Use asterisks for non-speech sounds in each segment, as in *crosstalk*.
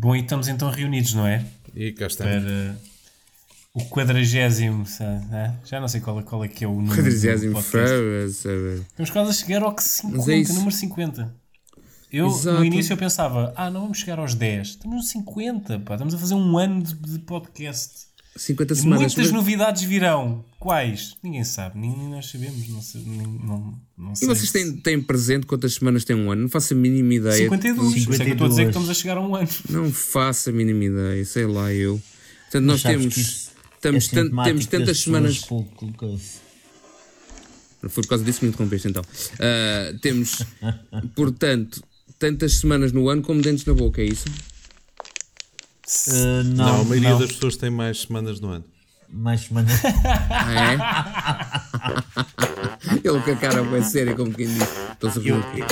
Bom, e estamos então reunidos, não é? E cá estamos. Para o quadragésimo, sabe, né? já não sei qual, é- qual é que é o número. sabe? Estamos quase a chegar ao que Mas 50, é número 50. Eu, Exato. no início, eu pensava, ah, não vamos chegar aos 10. Estamos nos 50, pá. Estamos a fazer um ano de, de podcast. 50 E semanas. muitas novidades virão. Quais? Ninguém sabe. Nem nós sabemos. Não sei, nem- não, não E sei vocês se- têm, têm presente quantas semanas tem um ano? Não faço a mínima ideia. 52. Por isso é que eu estou a dizer que 52. estamos a chegar a um ano. Não faço a mínima ideia, sei lá eu. Portanto, nós temos, isso temos, é temos tantas semanas. pouco. Foi por causa disso que me interrompeste então. Ah, temos, *laughs* portanto, tantas semanas no ano como dentes na boca, é isso? Uh, Não, não, a maioria não. das pessoas tem mais semanas no ano. Mais semanas. *laughs* Ah, é? *laughs* Ele com a cara bem séria, como quem diz. Estou-se a ver o quê?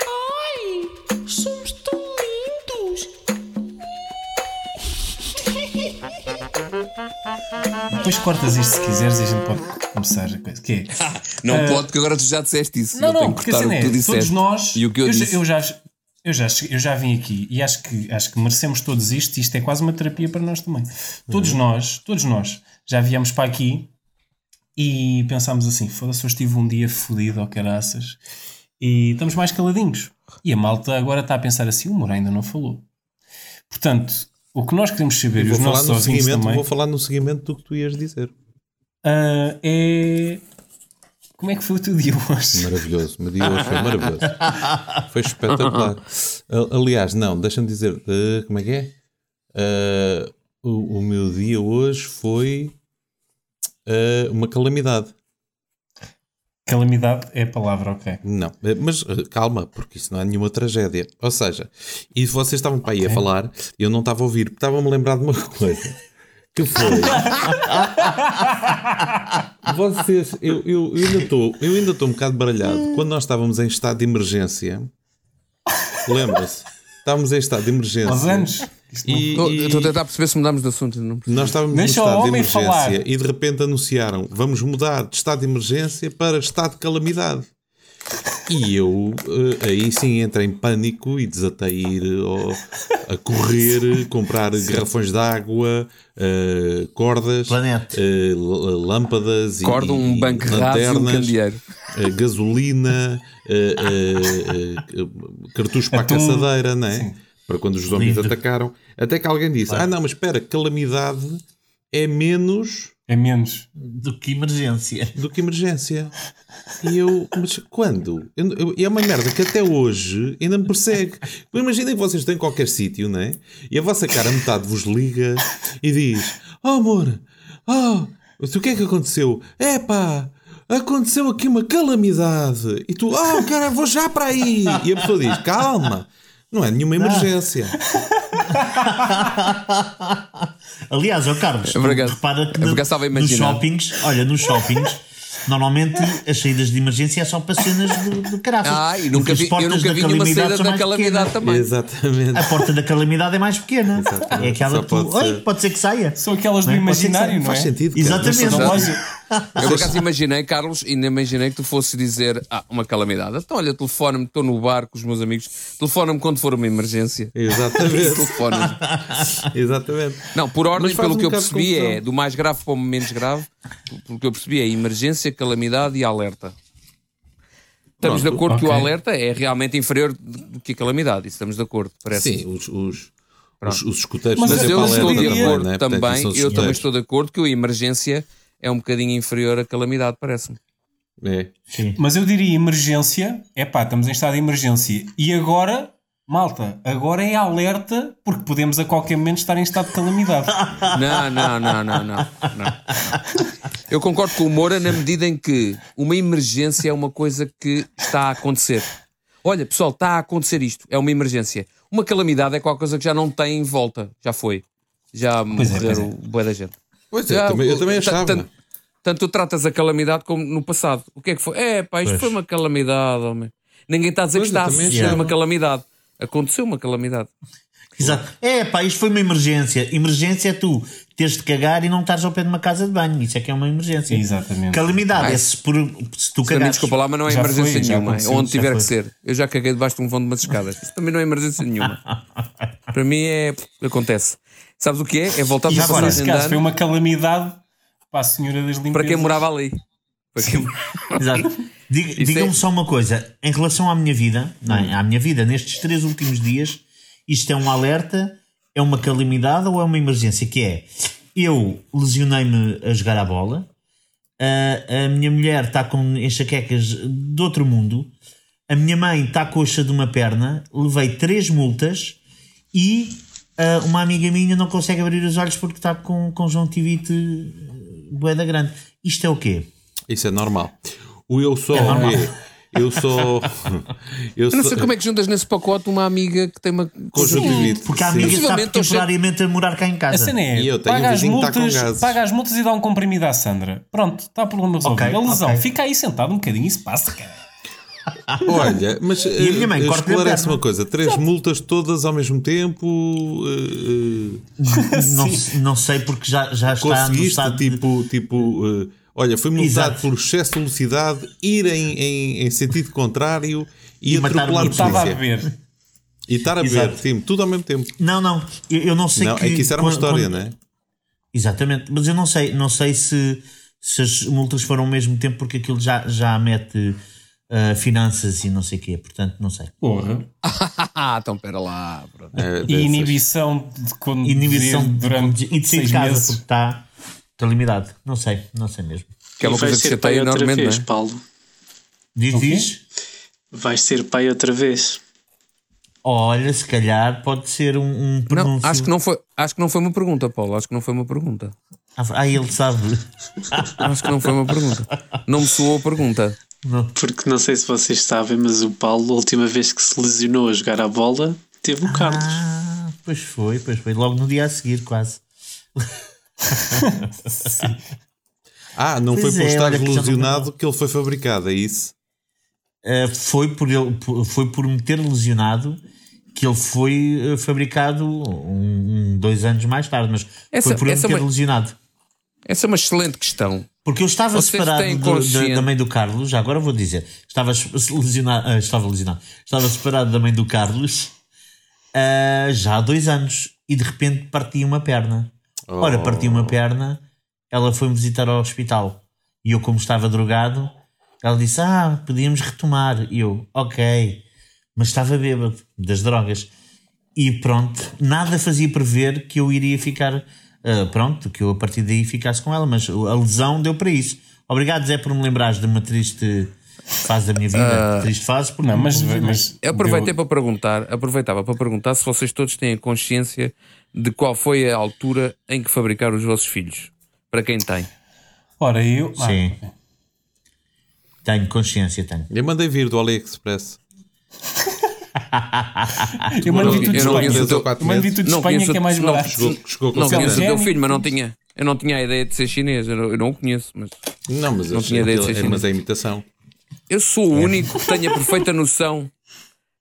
Ai, somos tão lindos. Depois cortas isto se quiseres e a gente pode começar a coisa. Que é? *laughs* Não pode, porque agora tu já disseste isso. Não, eu tenho não, que porque a cortar o cena que tu é, disseste. todos nós. E o que eu, já- disse. eu já, eu, já, eu já vim aqui e acho que, acho que merecemos todos isto. Isto é quase uma terapia para nós também. Todos nós, todos nós, já viemos para aqui e pensámos assim: foda-se, hoje tive um dia fodido ao caraças e estamos mais caladinhos. E a malta agora está a pensar assim: o Moura ainda não falou. Portanto, o que nós queremos saber, e os nossos no ouvintes também, vou falar no seguimento do que tu ias dizer. ah, é. Como é que foi o teu dia hoje? Maravilhoso. O meu dia hoje foi maravilhoso. *laughs* Foi espetacular. Aliás, não, deixa-me dizer, eh, como é que é? Eh, o, o meu dia hoje foi eh, uma calamidade. Calamidade é a palavra, ok. Não, mas calma, porque isso não é nenhuma tragédia. Ou seja, e vocês estavam para aí a falar, eu não estava a ouvir, porque estava-me a lembrar de uma *laughs* coisa. Que foi. *laughs* vocês, eu, eu, eu ainda estou eu ainda estou um bocado baralhado. Quando nós estávamos em estado de emergência, lembra-se? Estávamos em estado de emergência. Aos anos. Não- E, Estou a tentar perceber se mudamos de assunto. Não nós estávamos Deixa no o estado de emergência falar. e de repente anunciaram vamos mudar de estado de emergência para estado de calamidade. E eu eh, aí sim entrei em pânico e desatei a ir ao- a correr, *laughs* comprar garrafões de água, eh, cordas, lâmpadas e, Acorda um e banco e um lanternas, candeeiro. gasolina, cartuchos para a caçadeira, não é? Para quando os zombies Livre. atacaram. Até que alguém disse: Ah, não, mas espera, calamidade é menos É menos. Do que emergência. do que emergência. E eu, mas quando? Eu- eu- E é uma merda que até hoje ainda me persegue. Imaginem que vocês estão em qualquer sítio, não é? E a vossa cara metade vos liga e diz: Oh amor, oh, o que é que aconteceu? Epá, aconteceu aqui uma calamidade. E tu, oh cara, vou já para aí. E a pessoa diz: Calma, não é nenhuma emergência. *laughs* Aliás, ó Carlos, É repara que É no- a nos shoppings, olha, nos shoppings, normalmente as saídas de emergência é só para cenas de, de caraças. Ah, e nunca vi, eu portas nunca vi nenhuma saída da calamidade também. Exatamente. A porta da calamidade é mais pequena. Exatamente. É aquela Só que tu. pode ser. Oi, pode ser que saia. São aquelas do Não é? Imaginário, não é? Faz sentido. cara. Exatamente. *laughs* Eu por acaso imaginei, Carlos, ainda imaginei que tu fosse dizer ah, uma calamidade. Então, olha, telefona-me, estou no bar com os meus amigos, telefona-me quando for uma emergência. Exatamente. *laughs* Exatamente. Não, por ordem, pelo um que eu percebi, é do mais grave para o menos grave. Pelo que eu percebi, é emergência, calamidade e alerta. Estamos Pronto, de acordo que o alerta é realmente inferior do que a calamidade. Isso estamos de acordo, parece. Sim, os, os, os, os escuteiros Mas Mas eu estou de também, acordo é? Portanto, também, são eu também estou de acordo que a emergência é um bocadinho inferior à calamidade, parece-me. É. Sim. Mas eu diria emergência. É pá, estamos em estado de emergência. E agora, malta, agora é alerta porque podemos a qualquer momento estar em estado de calamidade. *laughs* Não, não, não, não, não, não. Eu concordo com o Moura na medida em que uma emergência é uma coisa que está a acontecer. Olha, pessoal, está a acontecer isto. É uma emergência. Uma calamidade é qualquer coisa que já não tem volta. Já foi. Já Pois é, morreram pois boa da gente. Pois é, também, eu também ta- achava. Tanto, tanto tu tratas a calamidade como no passado. O que é que foi? É, pá, isto Pois. foi uma calamidade, homem. Ninguém está a dizer Pois, que está a achava. uma calamidade. Aconteceu uma calamidade. Exato. É, pá, isto foi uma emergência. Emergência é tu teres de cagar e não estares ao pé de uma casa de banho. Isso é que é uma emergência. Exatamente. Calamidade Ai. é se, por, se tu cagares. desculpa lá, mas não é Já emergência foi, nenhuma. É onde tiver foi. que ser. Eu já caguei debaixo de um vão de umas escadas. Isso também não é emergência nenhuma. *laughs* Para mim é. Acontece. Sabes o que é? É voltar para agora, de caso foi uma calamidade para a senhora das limpezas. para quem morava ali. Para quem... *laughs* Exato. Diga- Isso Digam-me é- só uma coisa. Em relação à minha vida, não é? à minha vida, nestes três últimos dias, isto é um alerta, é uma calamidade ou é uma emergência? Que é, eu lesionei-me a jogar a bola, a, a minha mulher está com enxaquecas de outro mundo, a minha mãe está coxa de uma perna, levei três multas e ah, uma amiga minha não consegue abrir os olhos porque está com conjuntivite eh, boeda grande. Isto é o quê? Isso é normal. O eu só É normal. é. Eu só. *laughs* Eu Eu não sei como é que juntas nesse pacote uma amiga que tem uma. Conjuntivite. Porque a Sim. amiga está Possivelmente estou temporariamente a morar cá em A casa. cena é, E eu tenho paga, um as está com multas, paga as multas e dá um comprimido à Sandra. Pronto, está o problema resolvido. Ok, a lesão, ok. fica aí sentado um bocadinho e se passa, cara. Olha, mas a minha mãe eh, corta-lhe a esclarece perna. uma coisa: três multas todas ao mesmo tempo. eh, eh, não, *laughs* não sei porque já, já está no conseguiste, estado de- tipo. tipo eh, olha, foi multado Exato. por excesso de velocidade, ir em, em, em sentido contrário e, E matar atropelar o Estava a beber. E estar a Exato. beber, sim, tudo ao mesmo tempo. Não, não, eu, eu não sei Não, que... é que isso era uma quando- história, quando- não é? Exatamente, mas eu não sei, não sei se, se as multas foram ao mesmo tempo porque aquilo já, já mete ah, finanças e não sei o quê, portanto não sei. Porra. *laughs* Então pera lá. É, E inibição de conduzir Inibição durante e de seis de casa meses. porque está calamidade. Não sei, não sei mesmo. Que é coisa que ser pai chateia outra enormemente, vez, não é? Paulo. Diz, O quê? diz. Vais ser pai outra vez. Olha, se calhar pode ser um, um Não, acho que não, foi, acho que não foi uma pergunta, Paulo. Acho que não foi uma pergunta. Ah, ele sabe. Acho que não foi uma pergunta. Não me soou a pergunta. Porque não sei se vocês sabem, mas o Paulo, a última vez que se lesionou a jogar a bola, teve o Carlos. Ah, pois foi, pois foi. Logo no dia a seguir, quase. *laughs* Ah, não Pois foi por é, estar não lesionado que ele foi fabricado, é isso? Uh, foi, por ele, foi por me ter lesionado que ele foi uh, fabricado um, um- dois anos mais tarde, mas Essa- foi por ele ter ma- lesionado. Essa é uma excelente questão. Porque eu estava Vocês separado do- da, da mãe do Carlos, já agora vou dizer, estava lesionado, ah, estava lesionado, estava separado da mãe do Carlos ah, já há dois anos e de repente parti uma perna. Ora, parti uma perna, ela foi-me visitar ao hospital e eu, como estava drogado, ela disse: Ah, podíamos retomar. E eu, ok, mas estava bêbado das drogas. E pronto, nada fazia prever que eu iria ficar, ah, pronto, que eu a partir daí ficasse com ela, mas a lesão deu para isso. Obrigado, Zé, por me lembrares de uma triste fase da minha vida. triste fase, porque Não, mas, mas Eu aproveitei deu- para perguntar, aproveitava para perguntar se vocês todos têm consciência de qual foi a altura em que fabricaram os vossos filhos. Para quem tem. Ora, eu. ah, Sim. Tenho consciência, tenho. Eu mandei vir do AliExpress. *laughs* eu mando vir tudo de Espanha. conheço- Eu mando vir tudo de Espanha que é mais não, barato. Chegou, chegou com Não Você é conheço o teu filho, mas não tinha. Eu não tinha a ideia de ser chinês. Eu não, eu não o conheço, mas. Não, mas, Não tinha ideia de ser aquilo- é- mas chinês. é imitação. Eu sou o único que tenha perfeita noção.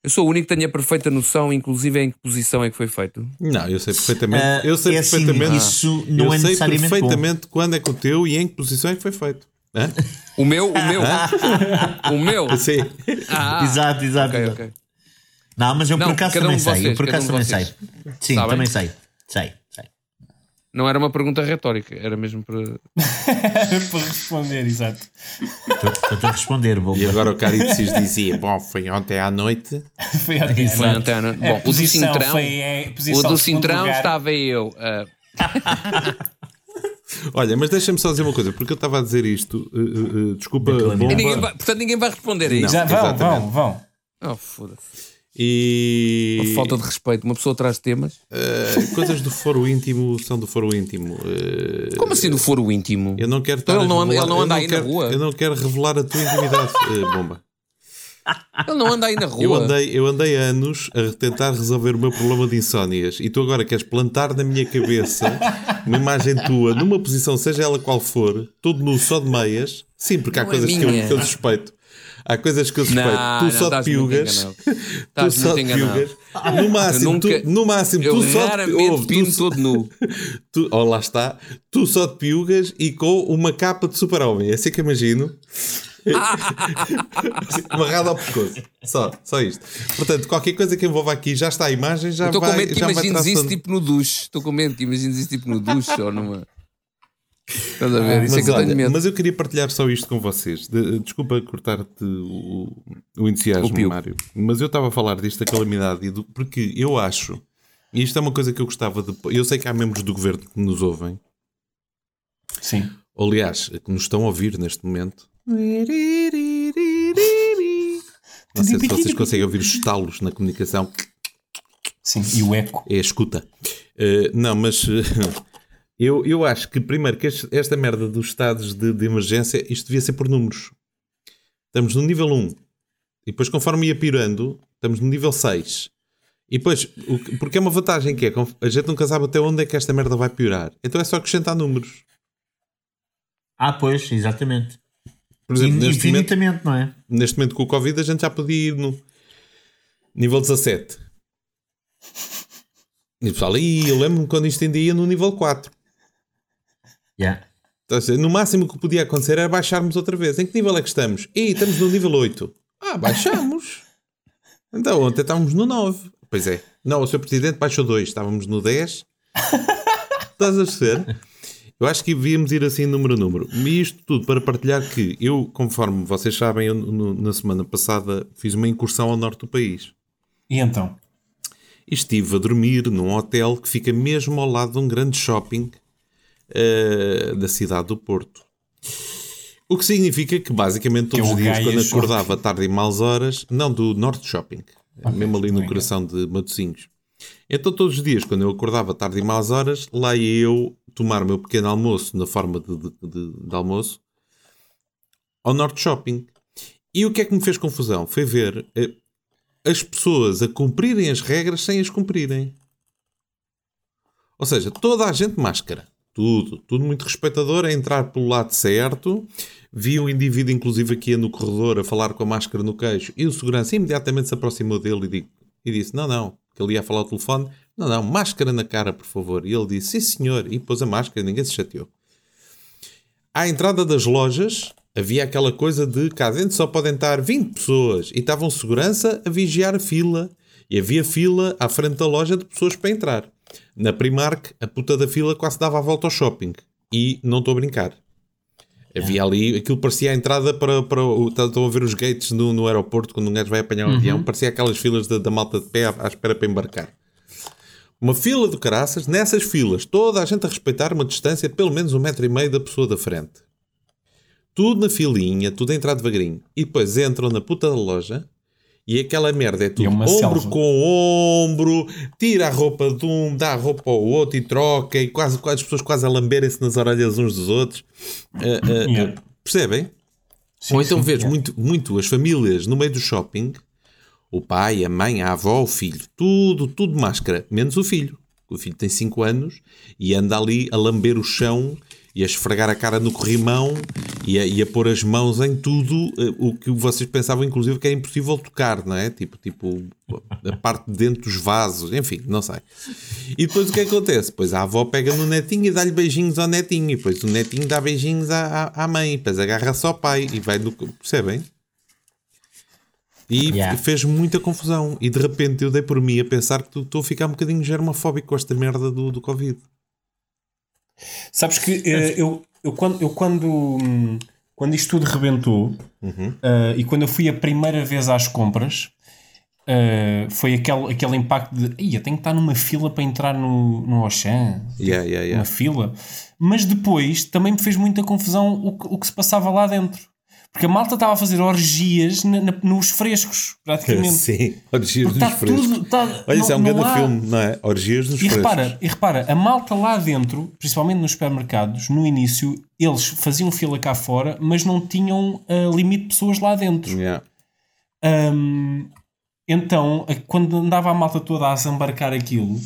Eu sou o único que tenha perfeita noção, inclusive em que posição é que foi feito. Não, eu sei perfeitamente. Ah, eu sei é assim, perfeitamente. isso não eu é sei necessariamente perfeitamente quando é que o teu e em que posição é que foi feito. Hã? O meu, o meu. o meu. Sim. Ah, exato, exato. ok, exato. ok. Não, mas eu Não, por acaso um também de sei. vocês, eu por acaso um também sei. vocês. Sim, Sabem? também sei. Sei, sei. Não era uma pergunta retórica, era mesmo para. *laughs* para responder, exato. Estou a responder, Bomba. E agora o Caritzis dizia: Bom, foi ontem à noite. *laughs* Foi a Foi exato. antena. A Bom, o do posição Cintrão. foi, é, O posição do Cintrão lugar. estava eu. ah, *laughs* Olha, mas deixa-me só dizer uma coisa, porque eu estava a dizer isto. uh, uh, uh, desculpa, ninguém vai- portanto, ninguém vai responder a isso. Já vão, vão, vão. Oh, foda-se. E. Uma falta de respeito. Uma pessoa traz temas. uh, coisas do foro íntimo são do foro íntimo. Uh, Como assim no foro íntimo? Eu não quero Então ele não anda- revelar- ele não anda aí na quero- rua? Eu não quero revelar a tua intimidade, uh, bomba. Ele não anda aí na rua. Eu andei, eu andei anos a tentar resolver o meu problema de insónias e tu agora queres plantar na minha cabeça uma imagem tua numa posição, seja ela qual for, todo nu, só de meias. Sim, porque há Não é coisas que eu, que eu suspeito. Há coisas que eu suspeito. Não, tu não, só muito piugas. enganado. Tu só enganado. piugas. No máximo, nunca- tu, no máximo, Eu tu só raramente ouve, tu todo nu. *laughs* tu, oh, lá está, tu só de piugas e com uma capa de super-homem. É assim que imagino. *laughs* Amarrado ao pescoço. Só, só isto. Portanto, qualquer coisa que envolva aqui já está a imagem, já Estou com medo que imagines isso tipo no duche. Estou com medo que imagines isso tipo no duche ou numa. Estás a ver? Isso é Mas, que eu olha, tenho medo. mas eu queria partilhar só isto com vocês. De- desculpa cortar-te o, o entusiasmo, O. Mário. Mas eu estava a falar disto da calamidade do- porque eu acho, e isto é uma coisa que eu gostava de. Eu sei que há membros do governo que nos ouvem, Sim. ou, aliás, que nos estão a ouvir neste momento. Não sei se vocês conseguem ouvir os estalos na comunicação. Sim. E o eco. É a escuta. Eh, não, mas eh, eu, eu acho que primeiro que este- esta merda dos estados de, de emergência, isto devia ser por números. Estamos no nível 1. E depois, conforme ia pirando, estamos no nível 6. E depois, o que- porque é uma vantagem que é, a gente nunca sabe até onde é que esta merda vai piorar. Então é só acrescentar números. Ah, pois, exatamente. Por exemplo, neste momento, Infinitamente, não é? neste momento com o Covid a gente já podia ir no nível 17. E o pessoal, "Ih, eu lembro-me quando isto ainda ia no nível 4. Yeah. Então, no máximo que podia acontecer era baixarmos outra vez. Em que nível é que estamos? Ih, estamos no nível 8. Ah, baixamos. *laughs* então, ontem estávamos no 9. Pois é. Não, o Sr. Presidente baixou 2. Estávamos no 10. *laughs* Estás a perceber? Eu acho que devíamos ir assim número a número. E isto tudo para partilhar que eu, conforme vocês sabem, eu, no- na semana passada fiz uma incursão ao norte do país. E então? E estive a dormir num hotel que fica mesmo ao lado de um grande shopping eh, da cidade do Porto. O que significa que basicamente é todos o os dias, quando acordava tarde e maus horas, não, do Norte Shopping, mesmo ali no coração de Matosinhos. Então todos os dias, quando eu acordava tarde e maus horas, lá ia eu tomar o meu pequeno almoço na forma de, de- de- de almoço ao Norte Shopping. E o que é que me fez confusão? Foi ver eh, as pessoas a cumprirem as regras sem as cumprirem. Ou seja, toda a gente máscara. Tudo. Tudo muito respeitador a entrar pelo lado certo. Vi um indivíduo, inclusive, aqui no corredor a falar com a máscara no queixo e o segurança imediatamente se aproximou dele e, di- e disse: Não, não, que ele ia falar ao telefone. Não, não, máscara na cara, por favor. E ele disse: Sim, senhor. E pôs a máscara, ninguém se chateou. À entrada das lojas havia aquela coisa de cá dentro só podem estar 20 pessoas e estavam segurança a vigiar a fila e havia fila à frente da loja de pessoas para entrar. Na Primark, a puta da fila quase dava a volta ao shopping e não estou a brincar. Havia ali, aquilo parecia a entrada para, para o. Estão a ver os gates no, no aeroporto quando um gajo vai apanhar um avião, parecia aquelas filas da, da malta de pé à, à espera para embarcar. Uma fila de caraças, nessas filas, toda a gente a respeitar uma distância de pelo menos um metro e meio da pessoa da frente. Tudo na filinha, tudo a entrar devagarinho. E depois entram na puta da loja e aquela merda é tudo uma ombro selva. com ombro, tira a roupa de um, dá a roupa ao outro e troca, e quase, quase as pessoas quase a lamberem-se nas orelhas uns dos outros. Ah, ah, Yeah. ah, percebem? Sim, Ou então sim, vês yeah. muito, muito as famílias no meio do shopping, o pai, a mãe, a avó, o filho, tudo, tudo máscara, menos o filho. O filho tem 5 anos e anda ali a lamber o chão e a esfregar a cara no corrimão e a, e a pôr as mãos em tudo eh, o que vocês pensavam, inclusive, que era impossível tocar, não é? Tipo, tipo a parte de dentro dos vasos, enfim, não sei. E depois o que é acontece? Pois a avó pega no netinho e dá-lhe beijinhos ao netinho, e depois o netinho dá beijinhos à, à, à mãe, e depois agarra-se ao pai e vai no. Percebem? E Yeah. fez muita confusão. E de repente eu dei por mim a pensar que estou a ficar um bocadinho germofóbico com esta merda do, do Covid. Sabes que eh, eu, eu quando, eu quando, quando isto tudo rebentou eh, e quando eu fui a primeira vez às compras, eh, foi aquele, aquele impacto de Ia, tenho que estar numa fila para entrar no, no Auchan. Yeah, yeah, Uma yeah. fila. Mas depois também me fez muita confusão o que, o que se passava lá dentro. Porque a malta estava a fazer orgias na- na- nos frescos, praticamente. *laughs* Sim, orgias nos está frescos. tudo- está- Olha, isso é um não- grande não há- filme, não é? Orgias nos E frescos. repara, e repara, a malta lá dentro, principalmente nos supermercados, no início, eles faziam fila cá fora, mas não tinham ah, limite de pessoas lá dentro. Yeah. Hum, então, quando andava a malta toda a desembarcar aquilo,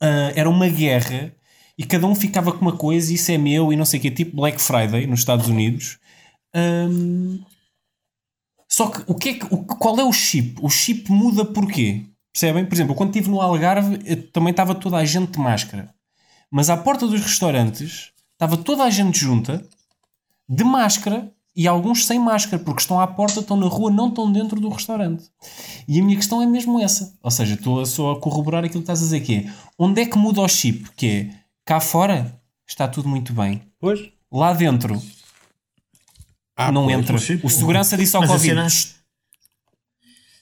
ah, era uma guerra e cada um ficava com uma coisa, isso é meu e não sei o que, tipo Black Friday nos Estados Unidos. Hum, só que, o que, é que o- qual é o chip? O chip muda porquê? Percebem? Por exemplo, quando estive no Algarve, eh, também estava toda a gente de máscara. Mas à porta dos restaurantes estava toda a gente junta, de máscara, e alguns sem máscara, porque estão à porta, estão na rua, não estão dentro do restaurante. E a minha questão é mesmo essa. Ou seja, estou só a corroborar aquilo que estás a dizer, que é onde é que muda o chip? Que é cá fora está tudo muito bem. Pois. Lá dentro Ah, não pois. entra. o chip- O segurança disse ao Mas a Covid. cena-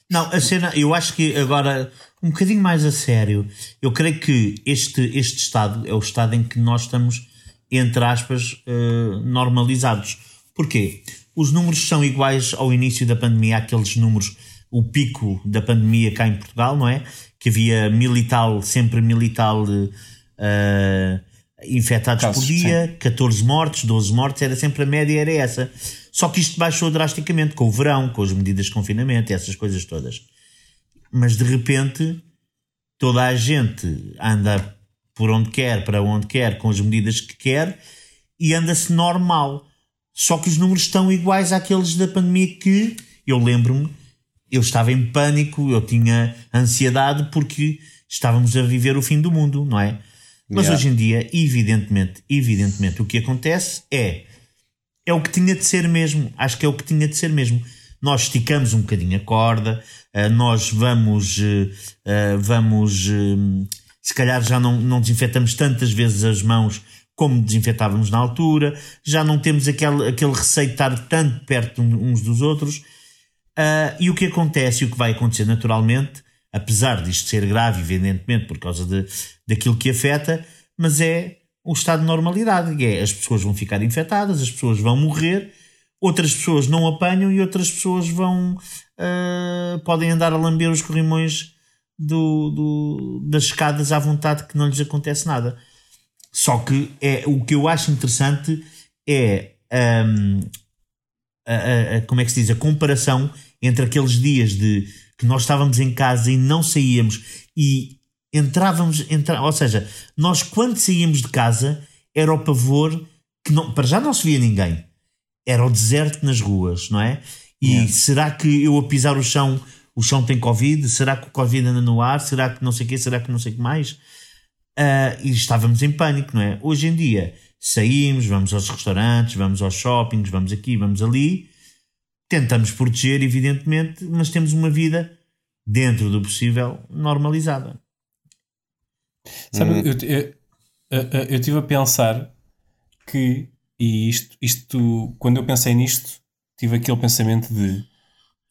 Não, a cena, eu acho que agora, um bocadinho mais a sério, eu creio que este, este estado é o estado em que nós estamos, entre aspas, eh, normalizados. Porquê? Os números são iguais ao início da pandemia, aqueles números, o pico da pandemia cá em Portugal, não é? Que havia mil e tal, sempre mil e tal eh, infectados Casos, por dia, 14 mortes, 12 mortes, era sempre a média, era essa. Só que isto baixou drasticamente com o verão, com as medidas de confinamento, essas coisas todas. Mas de repente toda a gente anda por onde quer, para onde quer, com as medidas que quer e anda-se normal. Só que os números estão iguais àqueles da pandemia que eu lembro-me, eu estava em pânico, eu tinha ansiedade porque estávamos a viver o fim do mundo, não é? Mas Yeah. hoje em dia, evidentemente, evidentemente, o que acontece é é o que tinha de ser mesmo. Acho que é o que tinha de ser mesmo. Nós esticamos um bocadinho a corda, eh, nós vamos, eh, eh, vamos, eh, se calhar já não, não desinfetamos tantas vezes as mãos como desinfetávamos na altura, já não temos aquele, aquele receio de estar tanto perto uns dos outros. E o que acontece e o que vai acontecer naturalmente, apesar disto ser grave, evidentemente, por causa de, daquilo que afeta, mas é o estado de normalidade, é as pessoas vão ficar infectadas, as pessoas vão morrer, outras pessoas não apanham e outras pessoas vão ah, podem andar a lamber os corrimões do, do- das escadas à vontade que não lhes acontece nada. Só que é, o que eu acho interessante é hum, a, a- a- como é que se diz, a comparação entre aqueles dias de que nós estávamos em casa e não saíamos e entrávamos, entra, ou seja, nós quando saíamos de casa era o pavor que não, para já não se via ninguém, era o deserto nas ruas, não é? E será que eu a pisar o chão, o chão tem Covid? Será que o Covid anda no ar? Será que não sei o quê? Será que não sei o que mais? Ah, e estávamos em pânico, não é? Hoje em dia saímos, vamos aos restaurantes, vamos aos shoppings, vamos aqui, vamos ali, tentamos proteger, evidentemente, mas temos uma vida dentro do possível normalizada. Sabe, Hum. eu, eu, eu, eu estive a pensar que, e isto, isto, quando eu pensei nisto, tive aquele pensamento de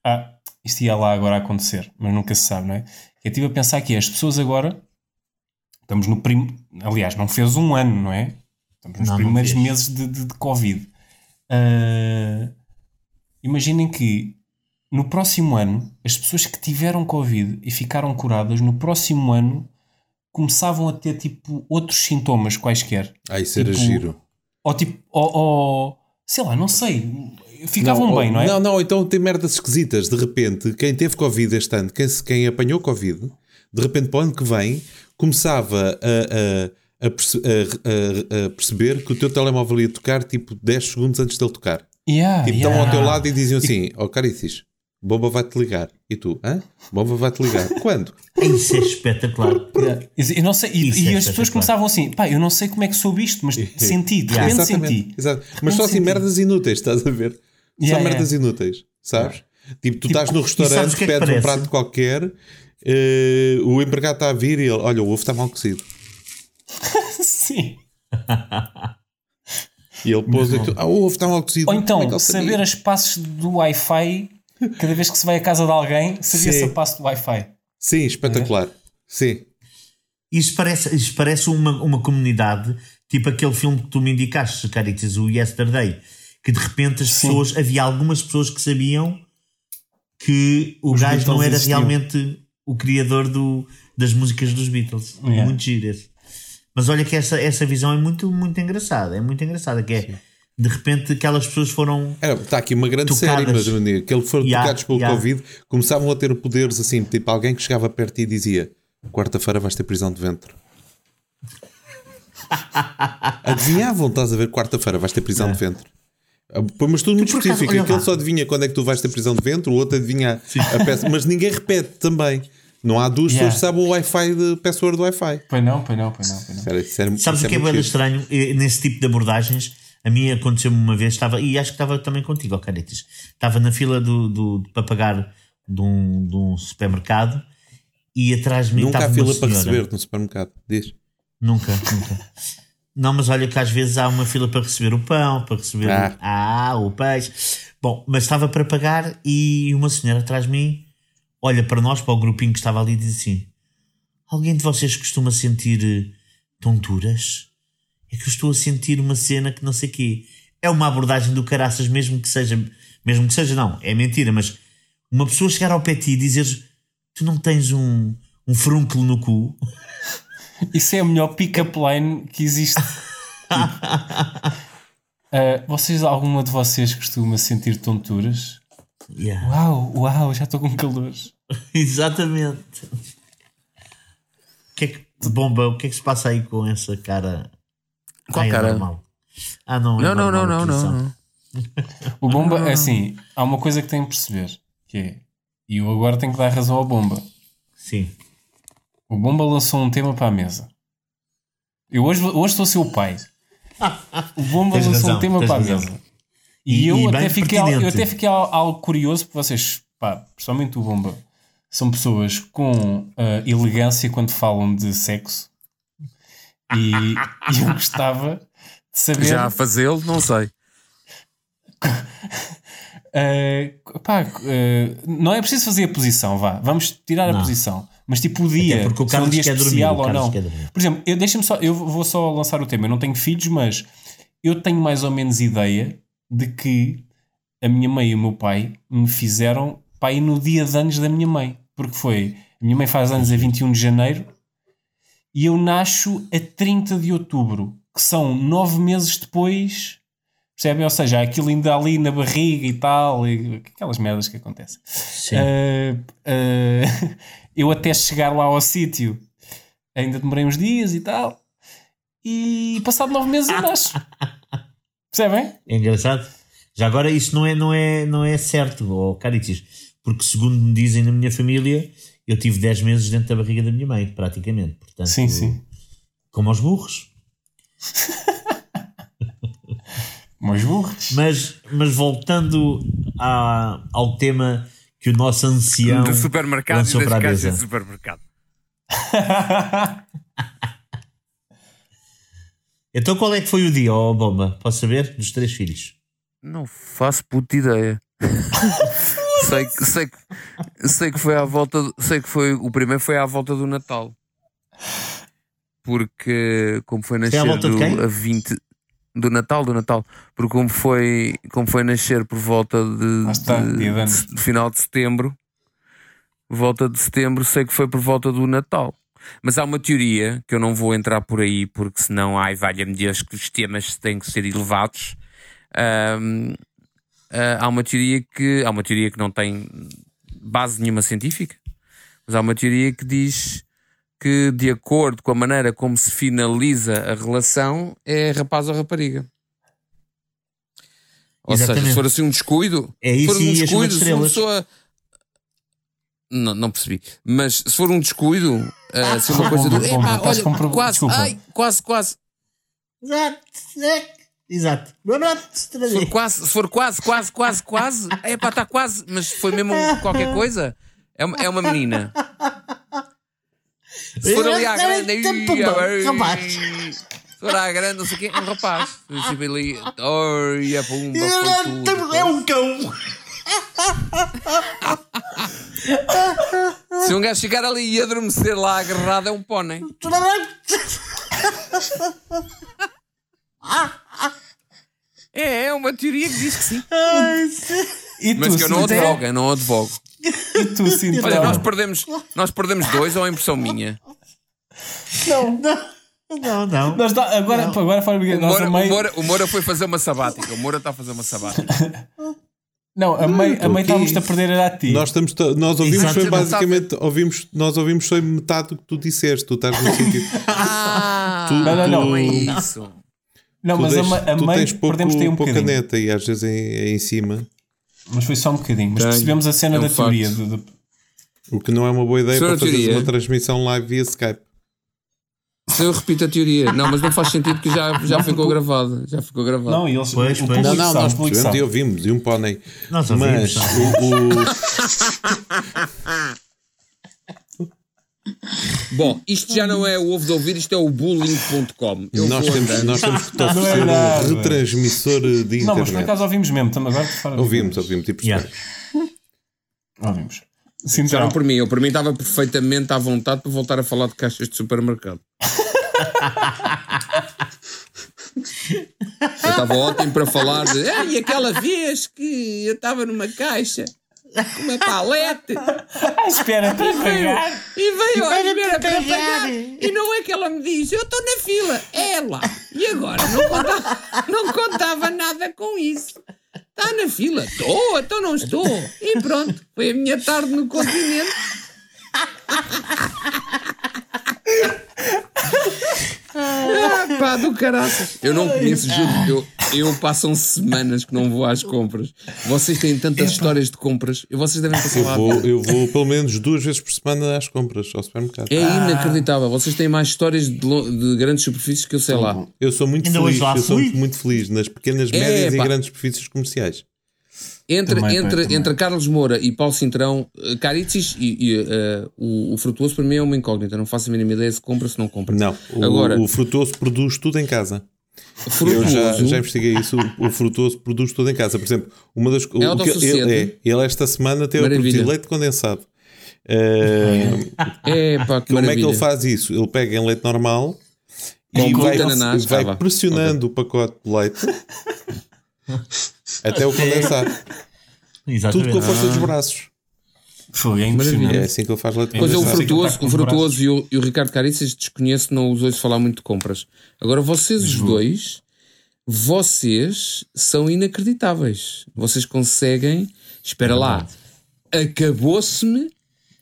ah, isto ia lá agora acontecer, mas nunca se sabe, não é? Eu estive a pensar que as pessoas agora, estamos no prim... aliás, não fez um ano, não é? Estamos nos Não, não primeiros fez. meses de, de, de Covid. Ah, imaginem que no próximo ano, as pessoas que tiveram Covid e ficaram curadas, no próximo ano começavam a ter tipo outros sintomas quaisquer. Ah, isso era Tipo, giro. Ou tipo, ou, ou- sei lá, não sei, ficavam bem, não é? Não, não, então tem merdas esquisitas. De repente, quem teve Covid este ano, quem, quem apanhou Covid, de repente para o ano que vem, começava a, a- a- a perceber que o teu telemóvel ia tocar tipo 10 segundos antes dele tocar. Yeah, Tipo, yeah. estão ao teu lado e diziam assim: Ó oh, Caricis, Bomba vai-te ligar. E tu, hã? Bomba vai-te ligar. *laughs* Quando? Isso é espetacular. Yeah. Eu não sei, e, e é as pessoas começavam assim, pá, eu não sei como é que soube isto, mas *laughs* senti, de repente senti. Exato. Mas só assim merdas inúteis, estás a ver? Yeah, só merdas inúteis, sabes? Tipo, tu estás no restaurante, é que pedes um parece? prato qualquer, eh, o empregado está a vir e ele, olha, o ovo está mal cozido. *laughs* Sim. E ele pôs aquilo, ah, ovo está mal cozido. Ou é então, sabia? saber as passos do Wi-Fi, cada vez que se vai à casa de alguém, sabia-se a passo do Wi-Fi. Sim, espetacular. Sim. Isso parece, isso parece uma, uma comunidade, tipo aquele filme que tu me indicaste, Caritas, o Yesterday, que de repente as Sim. pessoas, havia algumas pessoas que sabiam que o Os gajo não era existiam. realmente o criador do, das músicas dos Beatles. Yeah. Muito giro esse. Mas olha que essa, essa visão é muito, muito engraçada. É muito engraçada. Que é, de repente, aquelas pessoas foram. Era, está aqui uma grande Tocadas. série, mas que eles foram Yeah, tocados pelo yeah. Covid, começavam a ter poderes assim, tipo alguém que chegava perto e dizia: Quarta-feira vais ter prisão de ventre. *laughs* Adivinhavam, estás a ver? Quarta-feira vais ter prisão de ventre. Ah, Mas tudo muito específico. Aquele só adivinha quando é que tu vais ter prisão de ventre, o outro adivinha a peça, mas ninguém repete também. Não há duas Yeah. pessoas que sabem o Wi-Fi de password do Wi-Fi. Pois não, pois não, pois não. Pois não. Era- Sabes o que é bem estranho nesse tipo de abordagens? A mim aconteceu-me uma vez, estava, e acho que estava também contigo, ó Caritas. Estava na fila do, do, para pagar de um, de um supermercado e atrás de mim Nunca estava há fila para receber no supermercado. Diz. Nunca, nunca. Não, mas olha que às vezes há uma fila para receber o pão, para receber Ah. ah, o peixe. Bom, mas estava para pagar e uma senhora atrás de mim olha para nós, para o grupinho que estava ali e diz assim: Alguém de vocês costuma sentir eh, tonturas? É que eu estou a sentir uma cena que não sei quê. É uma abordagem do caraças, mesmo que seja, mesmo que seja, não, é mentira, mas uma pessoa chegar ao pé de ti e dizer tu não tens um, um frúnculo no cu. *laughs* Isso é a melhor pick-up line que existe. Ah, *laughs* vocês, alguma de vocês costuma sentir tonturas? Yeah. Uau, uau, já estou com calor. *laughs* Exatamente. O que é que, bomba, o que é que se passa aí com essa cara? Qual Ai, é cara? normal. Ah, não, é Não, não, não, normal não, a não. O Bomba, é assim, há uma coisa que tem que perceber, que é, e eu agora tenho que dar razão ao Bomba. Sim. O Bomba lançou um tema para a mesa. Eu hoje, hoje ser o pai. *laughs* O Bomba Tens lançou razão, um tema para a mesa. E, E- eu, e até fiquei, eu até fiquei al- algo curioso, porque vocês, pá, principalmente o Bomba, são pessoas com ah, elegância quando falam de sexo. E, *laughs* e eu gostava de saber. Já a fazê-lo, não sei. Uh, *laughs* pá, uh, não é preciso fazer a posição, vá. Vamos tirar a Não. posição. Mas tipo o dia, Até porque o se é um Carlos dia quer dormir, especial o ou não. dormir. Por exemplo, eu, deixa-me só, eu vou só lançar o tema. Eu não tenho filhos, mas eu tenho mais ou menos ideia de que a minha mãe e o meu pai me fizeram pai no dia de anos da minha mãe. Porque foi, a minha mãe faz anos a 21 de janeiro e eu nasço a 30 de outubro, que são nove meses depois. Percebem? Ou seja, aquilo ainda ali na barriga e tal, e aquelas merdas que acontecem. Sim. Uh, uh, *laughs* eu até chegar lá ao sítio ainda demorei uns dias e tal. E passado nove meses eu *laughs* nasço. Percebem? É engraçado. Já agora isso não é, não é, não é certo, oh, Caritis, porque segundo me dizem na minha família, eu tive 10 meses dentro da barriga da minha mãe, praticamente. Portanto, Sim, sim. Como aos burros. *laughs* Mas burros. Mas, mas voltando à- ao tema que o nosso ancião do supermercado lançou e das para a mesa. de supermercado. *laughs* Então qual é que foi o dia, ó Bomba? Posso saber? Dos três filhos. Não faço puta ideia. *laughs* sei, que- sei, que- sei que foi à volta. do- Sei que foi. O primeiro foi à volta do Natal. Porque como foi Foi à nascer volta de do, quem? a 20 do Natal, do Natal, porque como foi, como foi nascer por volta de, está, de- de de final de setembro, volta de setembro, sei que foi por volta do Natal. Mas há uma teoria que eu não vou entrar por aí, porque senão, ai, valha-me Deus, que os temas têm que ser elevados. Ahm, ah, há uma teoria que há uma teoria que não tem base nenhuma científica, mas há uma teoria que diz que de acordo com a maneira como se finaliza a relação é rapaz ou rapariga. Ou seja, Exatamente. se for assim um descuido, É se isso for um descuido, se uma pessoa não, não percebi. Mas se for um descuido, ah, se uma coisa do. Epá, olha, com pro- quase, desculpa. ai, quase, quase. Exato. Exato. Se for quase, se for quase, quase, quase, quase, é pá, está quase, mas foi mesmo qualquer coisa. É uma, é uma menina. Se for ali à grande, ai, Rapaz. se for à grande, não sei o quê, é um rapaz. Tipo ali, oi, a pumba, foi tudo. É um cão. *laughs* Se um gajo ficar ali e adormecer lá agarrado, é um pônei. É, é uma teoria que diz que sim. E tu, Mas que eu não advogo, eu não advogo. E tu? Olha, nós perdemos, nós perdemos dois ou é impressão minha? Não, não. Nós dá- agora, pô, agora fora O nossa Moura, mãe. o, Moura, o Moura foi fazer uma sabática. O Moura está a fazer uma sabática. *laughs* Não, a mãe, a mãe estávamos a perder era a ti. Nós, estamos nós ouvimos foi basicamente ouvimos, nós ouvimos foi metade do que tu disseste. Tu estás no sentido. *laughs* Ah, Tu- Não, não, não. é isso. não, mas tens, a, a tens pouco, perdemos tem um pouca bocadinho. neta e às vezes em, em cima. Mas foi só um bocadinho. Mas Tenho. percebemos a cena É um da teoria. facto. do- do- O que não é uma boa ideia Senhora para fazer teoria. uma transmissão live via Skype. Eu repito a teoria. Não, mas não faz sentido que já, já ficou gravado. Já ficou gravado. Não, e eles. Pois, o pois. Não, não, sabe, nós o percebemos e ouvimos, e um pônei. Nós ouvimos, Mas nós o, Bom, isto já não é o ovo de ouvir, isto é o bullying.com. O- nós, temos, andando. nós temos que Não é oferecer um retransmissor de Não, mas por internet. acaso ouvimos mesmo, também agora por fora. Ouvimos, ouvimos, tipo, Yeah. Ouvimos. Sim, então. por mim, eu por mim estava perfeitamente à vontade para voltar a falar de caixas de supermercado. eu estava ótimo para falar de. "Ah, e aquela vez que eu estava numa caixa com uma palete Ah, espera, para pagar. e veio à espera para pagar. E não é que ela me diz, eu estou na fila, é ela. E agora não contava, não contava nada com isso. Está na fila, estou, então não estou. E pronto, foi a minha tarde no continente. *laughs* Ah, pá, do caraças. Eu não conheço, juro. Eu, eu passam semanas que não vou às compras. Vocês têm tantas histórias de compras. Vocês devem passar Eu lá. vou, eu vou pelo menos duas vezes por semana às compras ao supermercado. É inacreditável. Vocês têm mais histórias de, de grandes superfícies que eu sei lá. Eu sou muito Ainda feliz, eu sou muito feliz nas pequenas, É, médias e grandes superfícies comerciais. Entre, Também, entre, também. entre Carlos Moura e Paulo Cintrão, eh, Caritzis e, e, eh, o, o Frutuoso para mim é uma incógnita. Não faço a mínima ideia se compra se não compra. Não, o, Agora, o frutoso produz tudo em casa. Eu Frutuoso, já, já investiguei isso. O, o frutoso produz tudo em casa. Por exemplo, uma das o, que ele, é, ele esta semana teve a Maravilha. produzir leite condensado. É pá, que como é que maravilha. ele faz isso? Ele pega em leite normal Com e vai, ananás, vai ah, pressionando o pacote de leite *laughs* até o condensar. Exatamente. Tudo com a força dos braços. Foi, é É impressionante. assim que ele faz leite Pois é, o Frutuoso, o os frutuoso e, o, e o Ricardo Caritzis desconheço, não os ouço falar muito de compras. Agora, vocês os dois, vocês são inacreditáveis. Vocês conseguem. Espera lá. Acabou-se-me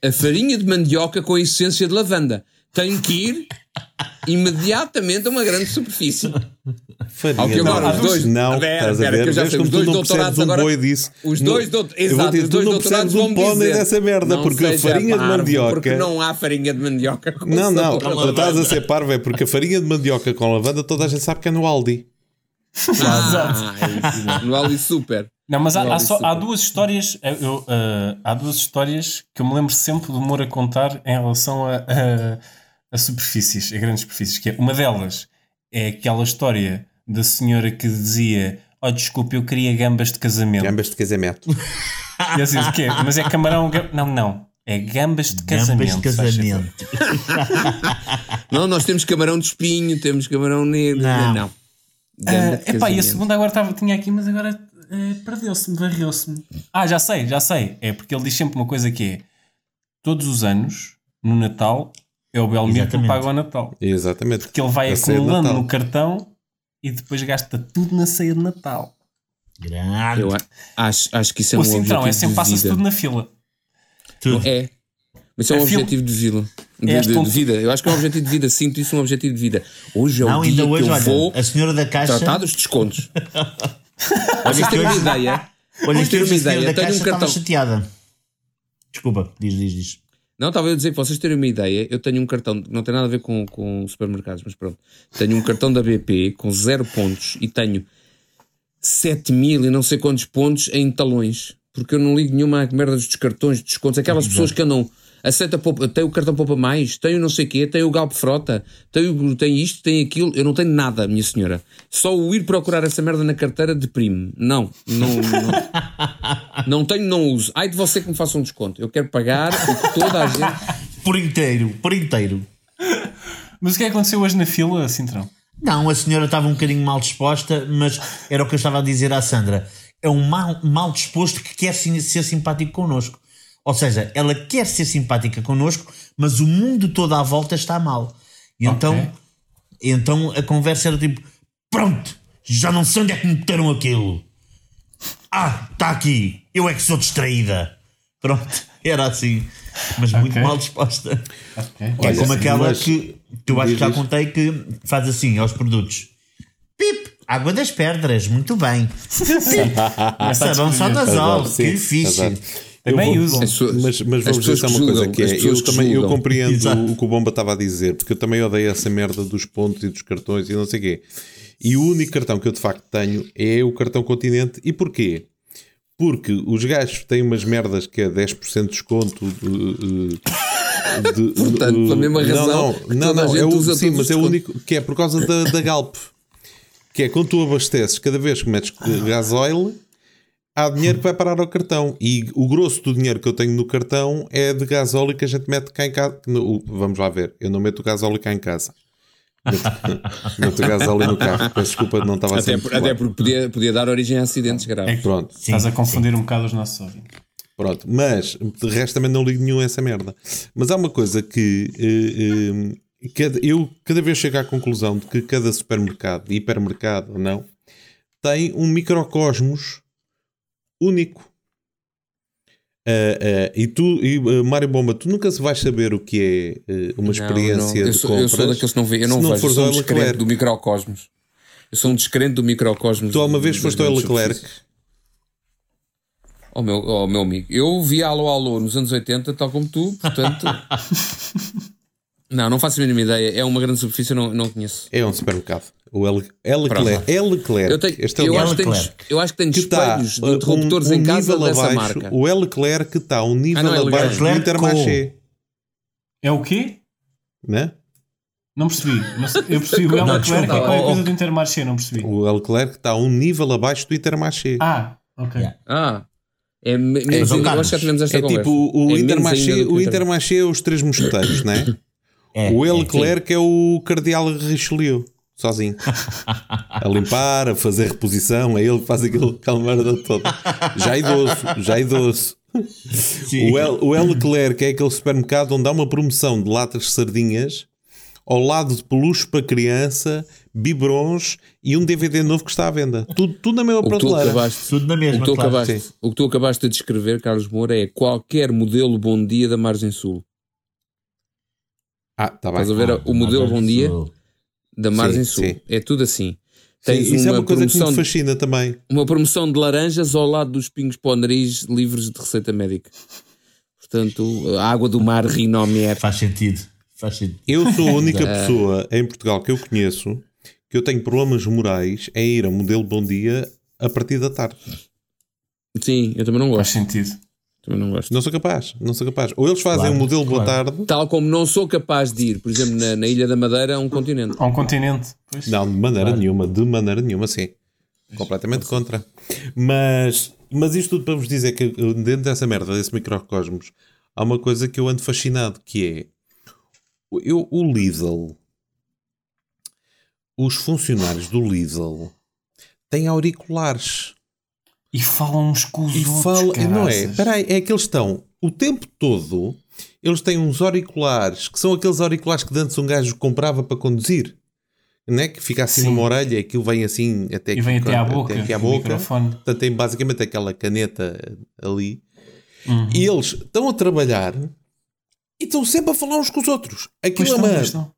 a farinha de mandioca com a essência de lavanda. Tenho que ir imediatamente a uma grande superfície. Farinha Ao que de agora, arroz. os dois- Não, Espera, estás a ver? que eu já sei, os dois não doutorados um agora- disso. os Não- dois dout- Eu vou exato, dizer, os dois não doutorados um vão dizer, dessa merda, não porque a farinha de parvo, mandioca... Porque não há farinha de mandioca com Não, não, tu estás a ser parvo, é porque a farinha de mandioca com lavanda toda a gente sabe que é no Aldi. Ah, isso, no Ali Super. Não, mas há, Não, há só- há duas histórias. eu- ah, há duas histórias que eu me lembro sempre do Moura contar em relação a, a, a superfícies, a grandes superfícies. Que é, uma delas é aquela história da senhora que dizia: Oh, desculpe, eu queria gambas de casamento. Gambas de casamento. E assim, o quê? Mas é camarão. gam- Não, não. É gambas de Gambas casamento. de faz favor. casamento. Não, nós temos camarão de espinho, temos camarão negro. Não. Não. Ganda de epá, e a segunda agora estava, tinha aqui, mas agora eh, perdeu-se-me, varreu-se-me. Ah, já sei, já sei. É porque ele diz sempre uma coisa que é: todos os anos, no Natal, é o Belmiro que paga o Natal. Exatamente. Que ele vai A acumulando no cartão e depois gasta tudo na ceia de Natal. Grande. Eu acho, acho que isso é o um Cintrão objetivo é sempre passa-se tudo na fila. Tudo. É. Mas isso é um É fila- objetivo de vida. De, É de- de vida. Eu acho que é um objetivo de vida. Sinto isso um objetivo de vida. Hoje é o Não, dia ainda que hoje, eu olha, vou a senhora da caixa. tratar dos descontos. *laughs* Vocês têm uma ideia? Olha, que têm uma a senhora ideia? da Tenho caixa um estava cartão. chateada. Desculpa, diz, diz, diz. Não, estava eu a dizer que vocês terem uma ideia. Eu tenho um cartão, não tem nada a ver com, com supermercados, mas pronto. Tenho um cartão da BP com zero pontos e tenho 7 mil e não sei quantos pontos em talões. Porque eu não ligo nenhuma merda dos cartões de descontos. Aquelas pessoas que andam. Aceita poupa, tem o cartão poupa mais, tem o não sei quê, tem o Galp Frota, tem, o- tem isto, tem aquilo. Eu não tenho nada, minha senhora. Só o ir procurar essa merda na carteira deprime. Não, não, não. Não tenho, não uso. Ai de você que me faça um desconto. Eu quero pagar o que toda a gente. *laughs* Por inteiro, por inteiro. Mas o que é que aconteceu hoje na fila, Cintrão? Não, a senhora estava um bocadinho mal disposta, mas era o que eu estava a dizer à Sandra. É um mal, mal disposto que quer ser simpático connosco. Ou seja, ela quer ser simpática connosco, mas o mundo todo à volta está mal. E então, então a conversa era tipo: Pronto, já não sei onde é que meteram aquilo. Ah, está aqui, eu é que sou distraída. Pronto, *laughs* era assim, mas muito Ok. mal disposta. É Olha, como aquela que, que eu acho que já contei que faz assim aos produtos. Pip, água das pedras, muito bem. *laughs* Pip, sabão só sim, que fixe. Também pessoas- Mas, mas as vamos dizer que uma coisa julgam, que as é, eu que também eu compreendo Exato. o que o Bomba estava a dizer, porque eu também odeio essa merda dos pontos e dos cartões e não sei o quê. E o único cartão que eu de facto tenho é o cartão Continente. E porquê? Porque os gajos têm umas merdas que é 10% de desconto. De, de- de- *laughs* Portanto, pela mesma não, razão Não, que não, toda a não, gente é o, usa sim, mas é o único que é por causa da, da Galp. Que é quando tu abasteces, cada vez que metes *coughs* gasóleo, há dinheiro que vai parar ao cartão. E o grosso do dinheiro que eu tenho no cartão é de gasóleo que a gente mete cá em casa. No- vamos lá ver, eu não meto o gasóleo cá em casa. *laughs* Meto, *laughs* gasóleo no carro. Peço desculpa, não estava a ser Até, por- até porque podia, podia dar origem a acidentes É graves. que Pronto, estás a confundir um bocado os nossos ouvintes. pronto. Mas de resto também não ligo nenhum a essa merda. Mas há uma coisa que eh, eh, cada- eu cada vez chego à conclusão de que cada supermercado, hipermercado ou não, tem um microcosmos único. Ah, ah, e tu, e, ah, Mário Bomba, tu nunca se vais saber o que é uma Não, experiência não, eu de sou, compras. Eu sou daqueles que não vê, eu não não vejo, eu sou um descrente Leclerc. do microcosmos. Eu sou um descrente do microcosmos. Tu alguma vez foste ao Leclerc? superfícies. Oh meu, oh meu amigo, eu vi Alô Alô nos anos 80, tal como tu, portanto. *laughs* não, não faço a mínima ideia. É uma grande superfície, eu não, não conheço. É um supermercado. O L, é Leclerc. É Leclerc. Eu, tenho, este é eu, acho que tenho, Leclerc. eu acho que tenho que está espelhos de interruptores em casa dessa abaixo, marca. O L Leclerc que está um nível Ah, não, é Leclerc. abaixo do Leclerc Intermarché. É o quê? Né? Não percebi. Não Eu percebi o Não, Leclerc é qualquer oh, coisa oh. do Intermarché, não percebi. O L Leclerc que está um nível abaixo do Intermarché. Ah, ok. Yeah. Ah, é, Mas, eu acho que já tivemos esta é conversa. tipo o, É Intermarché, o Intermarché é os três mosqueteiros, né? É, o L é, Leclerc é o Cardeal Richelieu, sozinho. a limpar, a fazer reposição, é ele que faz aquilo, aquela merda toda. Já idoso, já idoso. Sim. O L, o L Leclerc é aquele supermercado onde há uma promoção de latas de sardinhas ao lado de peluche para criança, biberons e um DVD novo que está à venda. Tudo, tudo na mesma O prateleira. acabaste, Tudo na o mesma, que tu claro. acabaste, sim. o que tu acabaste de descrever, Carlos Moura, é qualquer modelo Bom Dia da Margem Sul. Ah, está bem. Estás a ver Ah, o modelo Bom Dia Sul. Da Margem Sim, Sul? sim. É tudo assim. Sim, Tens isso é uma, uma coisa que promoção, me fascina também. uma promoção de laranjas ao lado dos pingos para o nariz livres de receita médica. Portanto, a água do mar Rinomier. Faz sentido. Faz sentido. Eu sou a *laughs* única pessoa em Portugal que eu conheço que eu tenho problemas morais em ir a modelo Bom Dia a partir da tarde. Sim, eu também não Faz gosto. sentido. Também não gosto. Não sou capaz, não sou capaz. Ou eles fazem Claro, o modelo Boa claro. Tarde. Tal como não sou capaz de ir, por exemplo, na, na Ilha da Madeira a um continente. A um continente. Pois. Não, de maneira nenhuma, de maneira nenhuma, sim. Completamente contra. Mas, mas isto tudo para vos dizer que dentro dessa merda, desse microcosmos, há uma coisa que eu ando fascinado, que é o- eu, o Lidl, os funcionários do Lidl têm auriculares. E falam uns com os E outros. fala, não é? caraças. Espera aí, é que eles estão o tempo todo. Eles têm uns auriculares que são aqueles auriculares que antes um gajo comprava para conduzir, né? Que fica assim Sim. numa orelha e aquilo vem assim até E vem até à boca. aqui à boca. microfone. Portanto, tem basicamente aquela caneta ali. Uhum. E eles estão a trabalhar e estão sempre a falar uns com os outros. Pois Aquilo é estão, uma, pois estão.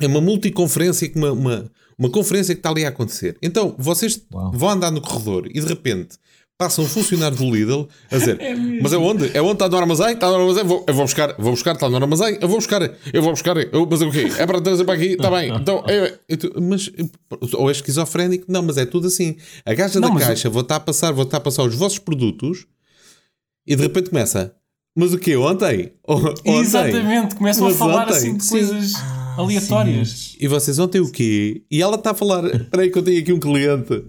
é uma multiconferência, que uma, uma, uma conferência que está ali a acontecer. Então, vocês Uau. vão andar no corredor e de repente passa um funcionário do Lidl a dizer: É. Mas é onde? É onde está no armazém? Está no armazém? Vou, eu vou buscar, vou buscar, está no armazém? Eu vou buscar, eu vou buscar, eu, mas é o quê? É para trazer para aqui? Está bem. Então, é, é mas ou é esquizofrénico? Não, mas é tudo assim. A gaja Não, da caixa, vou estar a passar, vou estar a passar os vossos produtos e de repente começa. Mas o quê? Ontem? Ontem? Exatamente, começam a Mas falar ontem, assim de sim. coisas aleatórias. Sim. E vocês ontem o quê? E ela está a falar. Espera aí que eu tenho aqui um cliente.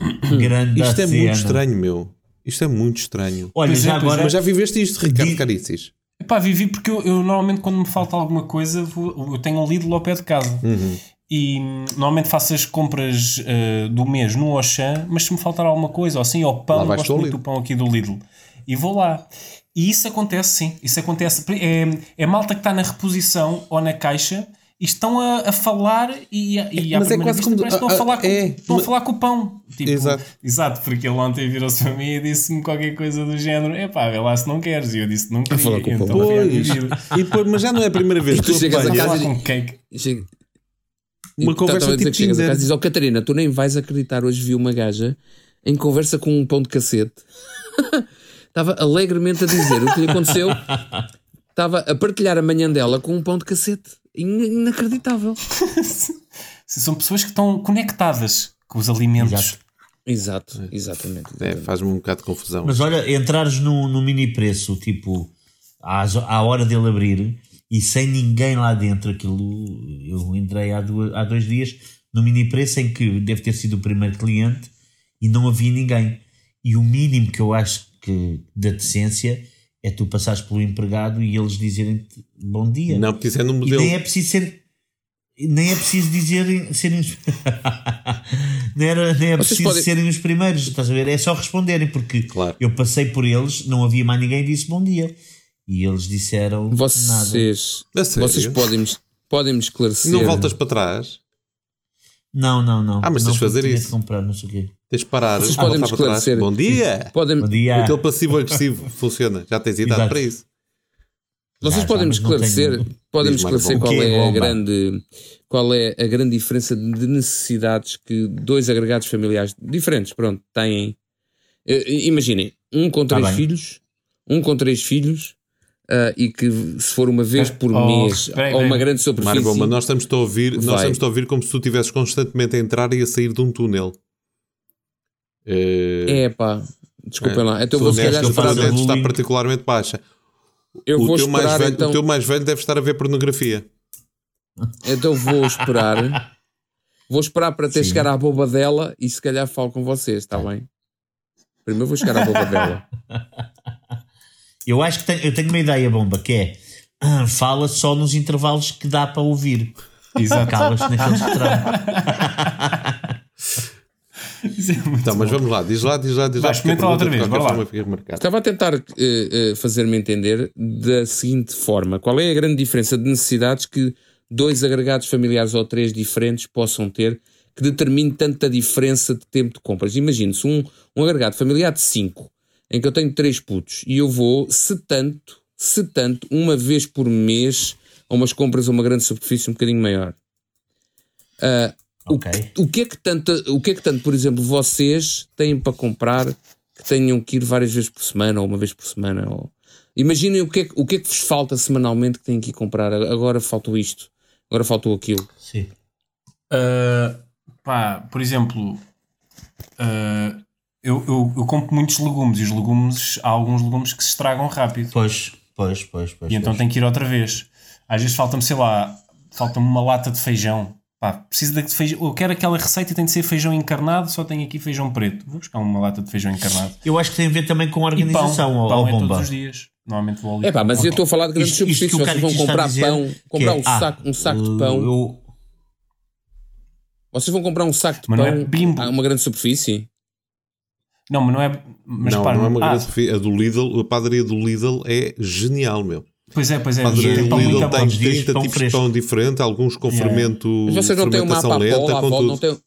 *coughs* Grande Isto é cena. muito estranho, meu. Isto é muito estranho. Olha, Pois é, já agora. Mas já viveste isto, Ricardo Caricis? Pá, vivi porque eu, eu normalmente quando me falta alguma coisa vou- eu tenho um Lidl ao pé de casa Uhum. e normalmente faço as compras eh, do mês no Auchan mas se me faltar alguma coisa ou assim, ou pão, gosto muito Lidl. do pão aqui do Lidl e vou lá e isso acontece sim, isso acontece é, é malta que está na reposição ou na caixa e estão a, a falar e, e à mas é primeira quase vista como- parece que estão a falar, com, é, estão a falar com o pão tipo, Exato. exato, porque ele ontem virou-se para mim e disse-me qualquer coisa do género epá, vê lá se não queres e eu disse não queria, falar com pão. então Pois. vida. E depois, mas já não é a primeira vez que tu chegas a a casa com cake Chega- uma E conversa a tipo que chegas a casa e diz: Ó Catarina, tu nem vais acreditar. Hoje vi uma gaja em conversa com um pão de cacete. *laughs* estava alegremente a dizer o que lhe aconteceu. Estava a partilhar a manhã dela com um pão de cacete. In- Inacreditável. *laughs* São pessoas que estão conectadas com os alimentos. Exato. Exato, exatamente. É, faz-me um bocado de confusão. Mas olha, entrares no, no mini preço, tipo, às, à hora dele abrir e sem ninguém lá dentro, aquilo. Eu entrei há, duas, há dois dias no mini preço em que deve ter sido o primeiro cliente e não havia ninguém. E o mínimo que eu acho que da decência é tu passares pelo empregado e eles dizerem-te bom dia. Não, porque isso é no E modelo. nem é preciso ser. Nem é preciso dizerem serem os. *laughs* nem, era, nem é Vocês preciso podem- serem os primeiros, estás a ver? É só responderem, porque Claro. eu passei por eles, não havia mais ninguém e disse bom dia. E eles disseram nada. Vocês, A sério? vocês podem, podem esclarecer. Não voltas para trás. Não, não, não. Ah, mas não tens de fazer isso. comprar, não sei o quê. Tens de parar. Vocês Ah, podem esclarecer. Bom dia! Podem, Bom dia. Aquele passivo-agressivo *laughs* funciona. Já tens idade Exato. para isso. Vocês Já, podem me mas esclarecer, tenho- podem esclarecer qual é a grande qual é a grande diferença de necessidades que dois agregados familiares diferentes, pronto, têm. Eh, Imaginem, um com Tá três bem. filhos, um com três filhos, ah, e que se for uma vez por Oh, mês ou uma grande superfície, Mário Bomba, nós estamos a ouvir, nós Vai. estamos a ouvir como se tu estivesses constantemente a entrar e a sair de um túnel. É pá, desculpem lá, então vou se calhar esperar- a está particularmente baixa. eu o, vou teu mais esperar velho, então, o teu mais velho deve estar a ver pornografia. então vou esperar, *laughs* vou esperar para Sim. chegar à boba dela e se calhar falo com vocês, está bem? Primeiro vou chegar à boba dela. *laughs* Eu acho que tenho, eu tenho uma ideia bomba que é ah, fala só nos intervalos que dá para ouvir. Exato. Calas naqueles *laughs* que. *laughs* Isso é muito Então, mas bom. vamos lá, diz lá, diz lá, diz lá. Vai, experimenta lá outra vez, vai lá. Estava a tentar eh, fazer-me entender da seguinte forma: qual é a grande diferença de necessidades que dois agregados familiares ou três diferentes possam ter que determine tanta diferença de tempo de compras? Imagine-se um, um agregado familiar de cinco, em que eu tenho três putos e eu vou, se tanto, se tanto, uma vez por mês a umas compras a uma grande superfície um bocadinho maior. Ah, Ok. o que é que tanto, o que é que tanto, por exemplo, vocês têm para comprar que tenham que ir várias vezes por semana ou uma vez por semana? Ou... Imaginem o que, é, que- o que é que vos falta semanalmente que têm que ir comprar. Agora faltou isto, agora faltou aquilo. Sim. Uh, pá, por exemplo, uh, eu, eu, eu compro muitos legumes e os legumes, há alguns legumes que se estragam rápido Pois, pois, pois, pois. e então pois. tenho que ir outra vez. Às vezes falta-me, sei lá, falta-me uma lata de feijão. Pá, preciso de feijão. Eu quero aquela receita e tem de ser feijão encarnado, só tenho aqui feijão preto. Vou buscar uma lata de feijão encarnado. Eu acho que tem a ver também com a E pão. organização, ó, pão ó, é bomba. todos os dias. Normalmente vou ali. É pá, mas eu estou a falar de grandes superfícies. o Vocês cara vão comprar pão, comprar é, um, ah, saco, um saco de pão. eu- Vocês vão comprar um saco de Mas pão é bimbo. a uma grande superfície? Não, mas não é. Mas não, repara, não é uma ah, grande superfície. A do Lidl, a padaria do Lidl é genial, meu. Pois é, pois é. Pão muito Lidl tem os dias 30 pão tipos de fresco. pão diferente, alguns com Yeah. fermento, Mas vocês não têm uma fermentação apapola lenta, à com volta? Não tem,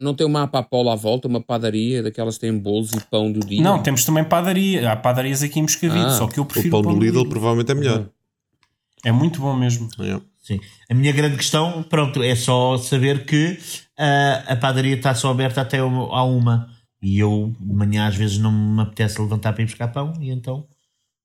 não tem uma apapola à volta, uma padaria daquelas que têm bolos e pão do dia? Não, temos também padaria. Há padarias aqui em Moscavide, Ah, só que eu O prefiro pão do Lidl provavelmente é melhor. É muito bom mesmo. Yeah. Sim. A minha grande questão, pronto, é só saber que ah, a padaria está só aberta até à uma. E eu, de manhã, às vezes não me apetece levantar para ir buscar pão, e então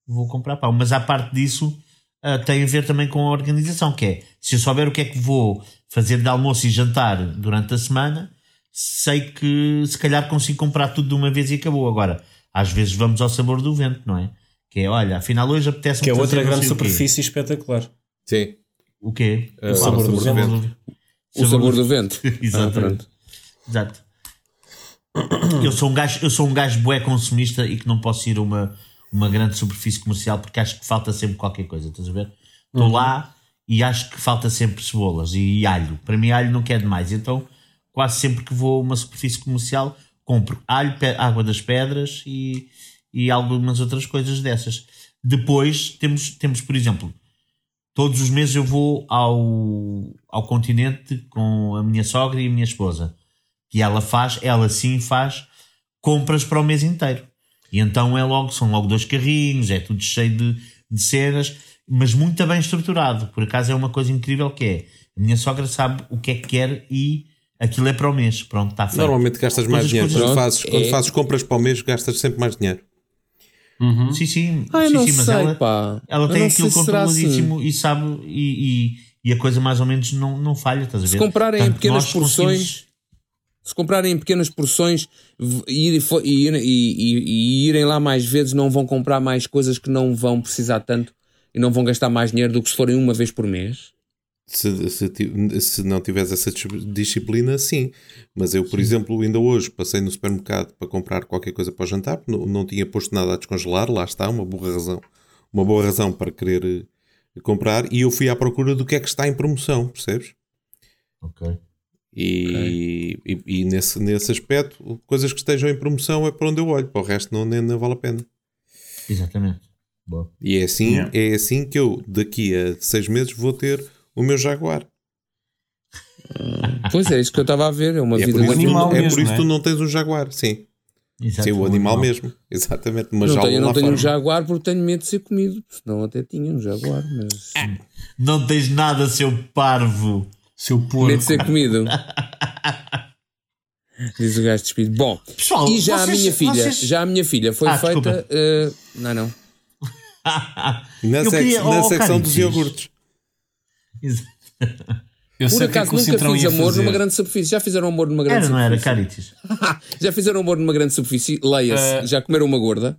vou comprar pão. Mas à parte disso, ah, tem a ver também com a organização, que é, se eu souber o que é que vou fazer de almoço e jantar durante a semana, sei que se calhar consigo comprar tudo de uma vez e acabou. Agora, às vezes vamos ao sabor do vento, não é? Que é, olha, afinal hoje apetece Que é outra grande superfície espetacular. Sim. O quê? É, o sabor do vento. O sabor do vento. *laughs* Exatamente. Ah. Exato. Eu sou um gajo, eu sou um gajo bué consumista e que não posso ir a uma, uma grande superfície comercial porque acho que falta sempre qualquer coisa, estás a ver? Estou lá e acho que falta sempre cebolas e alho. Para mim, alho não quer demais. Então, quase sempre que vou a uma superfície comercial, compro alho, água das pedras e, e algumas outras coisas dessas. Depois, temos, temos por exemplo, todos os meses eu vou ao, ao continente com a minha sogra e a minha esposa. E ela faz, ela sim faz compras para o mês inteiro. E então é logo, são logo dois carrinhos, é tudo cheio de, de cenas, mas muito bem estruturado. Por acaso é uma coisa incrível que é, a minha sogra sabe o que é que quer e aquilo é para o mês. Pronto, está feito. Normalmente gastas mais Coisas, dinheiro. coisas. Quando, fazes, quando É. fazes compras para o mês, gastas sempre mais dinheiro. Sim, sim. Ah, sim, sim, mas sei, ela, pá. ela Eu tem aquilo será assim. controladíssimo e sabe e, e, e a coisa mais ou menos não, não falha, estás a ver? Se comprarem em pequenas porções, conseguimos- se comprarem em pequenas porções e, e, e- e- e irem lá mais vezes, não vão comprar mais coisas que não vão precisar tanto e não vão gastar mais dinheiro do que se forem uma vez por mês. Se, se, se não tiveres essa dis- disciplina, sim. Mas eu, por exemplo, ainda hoje passei no supermercado para comprar qualquer coisa para o jantar, não, não tinha posto nada a descongelar, lá está, uma boa razão, uma boa razão para querer eh, comprar, e eu fui à procura do que é que está em promoção, percebes? Ok. E, e, e nesse, nesse aspecto, coisas que estejam em promoção é para onde eu olho, para o resto não, nem, não vale a pena. Exatamente. Boa. E é assim, Yeah. é assim que eu, daqui a seis meses, vou ter o meu Jaguar. Pois é, isso que eu estava a ver. É uma E é vida por isso, de que tu, animal é mesmo, por isso não que é? tu não tens um Jaguar, sim. Exato, Sim, o animal mesmo. *laughs* Exatamente. Mas Não já tenho, não tenho fora. um jaguar porque tenho medo de ser comido. Senão até tinha um jaguar, mas. Não tens nada, seu parvo. Seu porco. Medo de ser comido. *laughs* Diz o gajo despido. Bom, Pessoal, e já a vocês- minha filha, vocês- já a minha filha foi Ah, feita. eh, não, não. *laughs* Na, sec- queria- na oh, secção dos iogurtes. Eu Por sei o que é acaso que nunca fiz amor fazer. numa grande superfície. Já fizeram amor numa grande Era, não era, superfície? Caritis? *laughs* Já fizeram amor numa grande superfície? Leia-se. Eh. Já comeram uma gorda?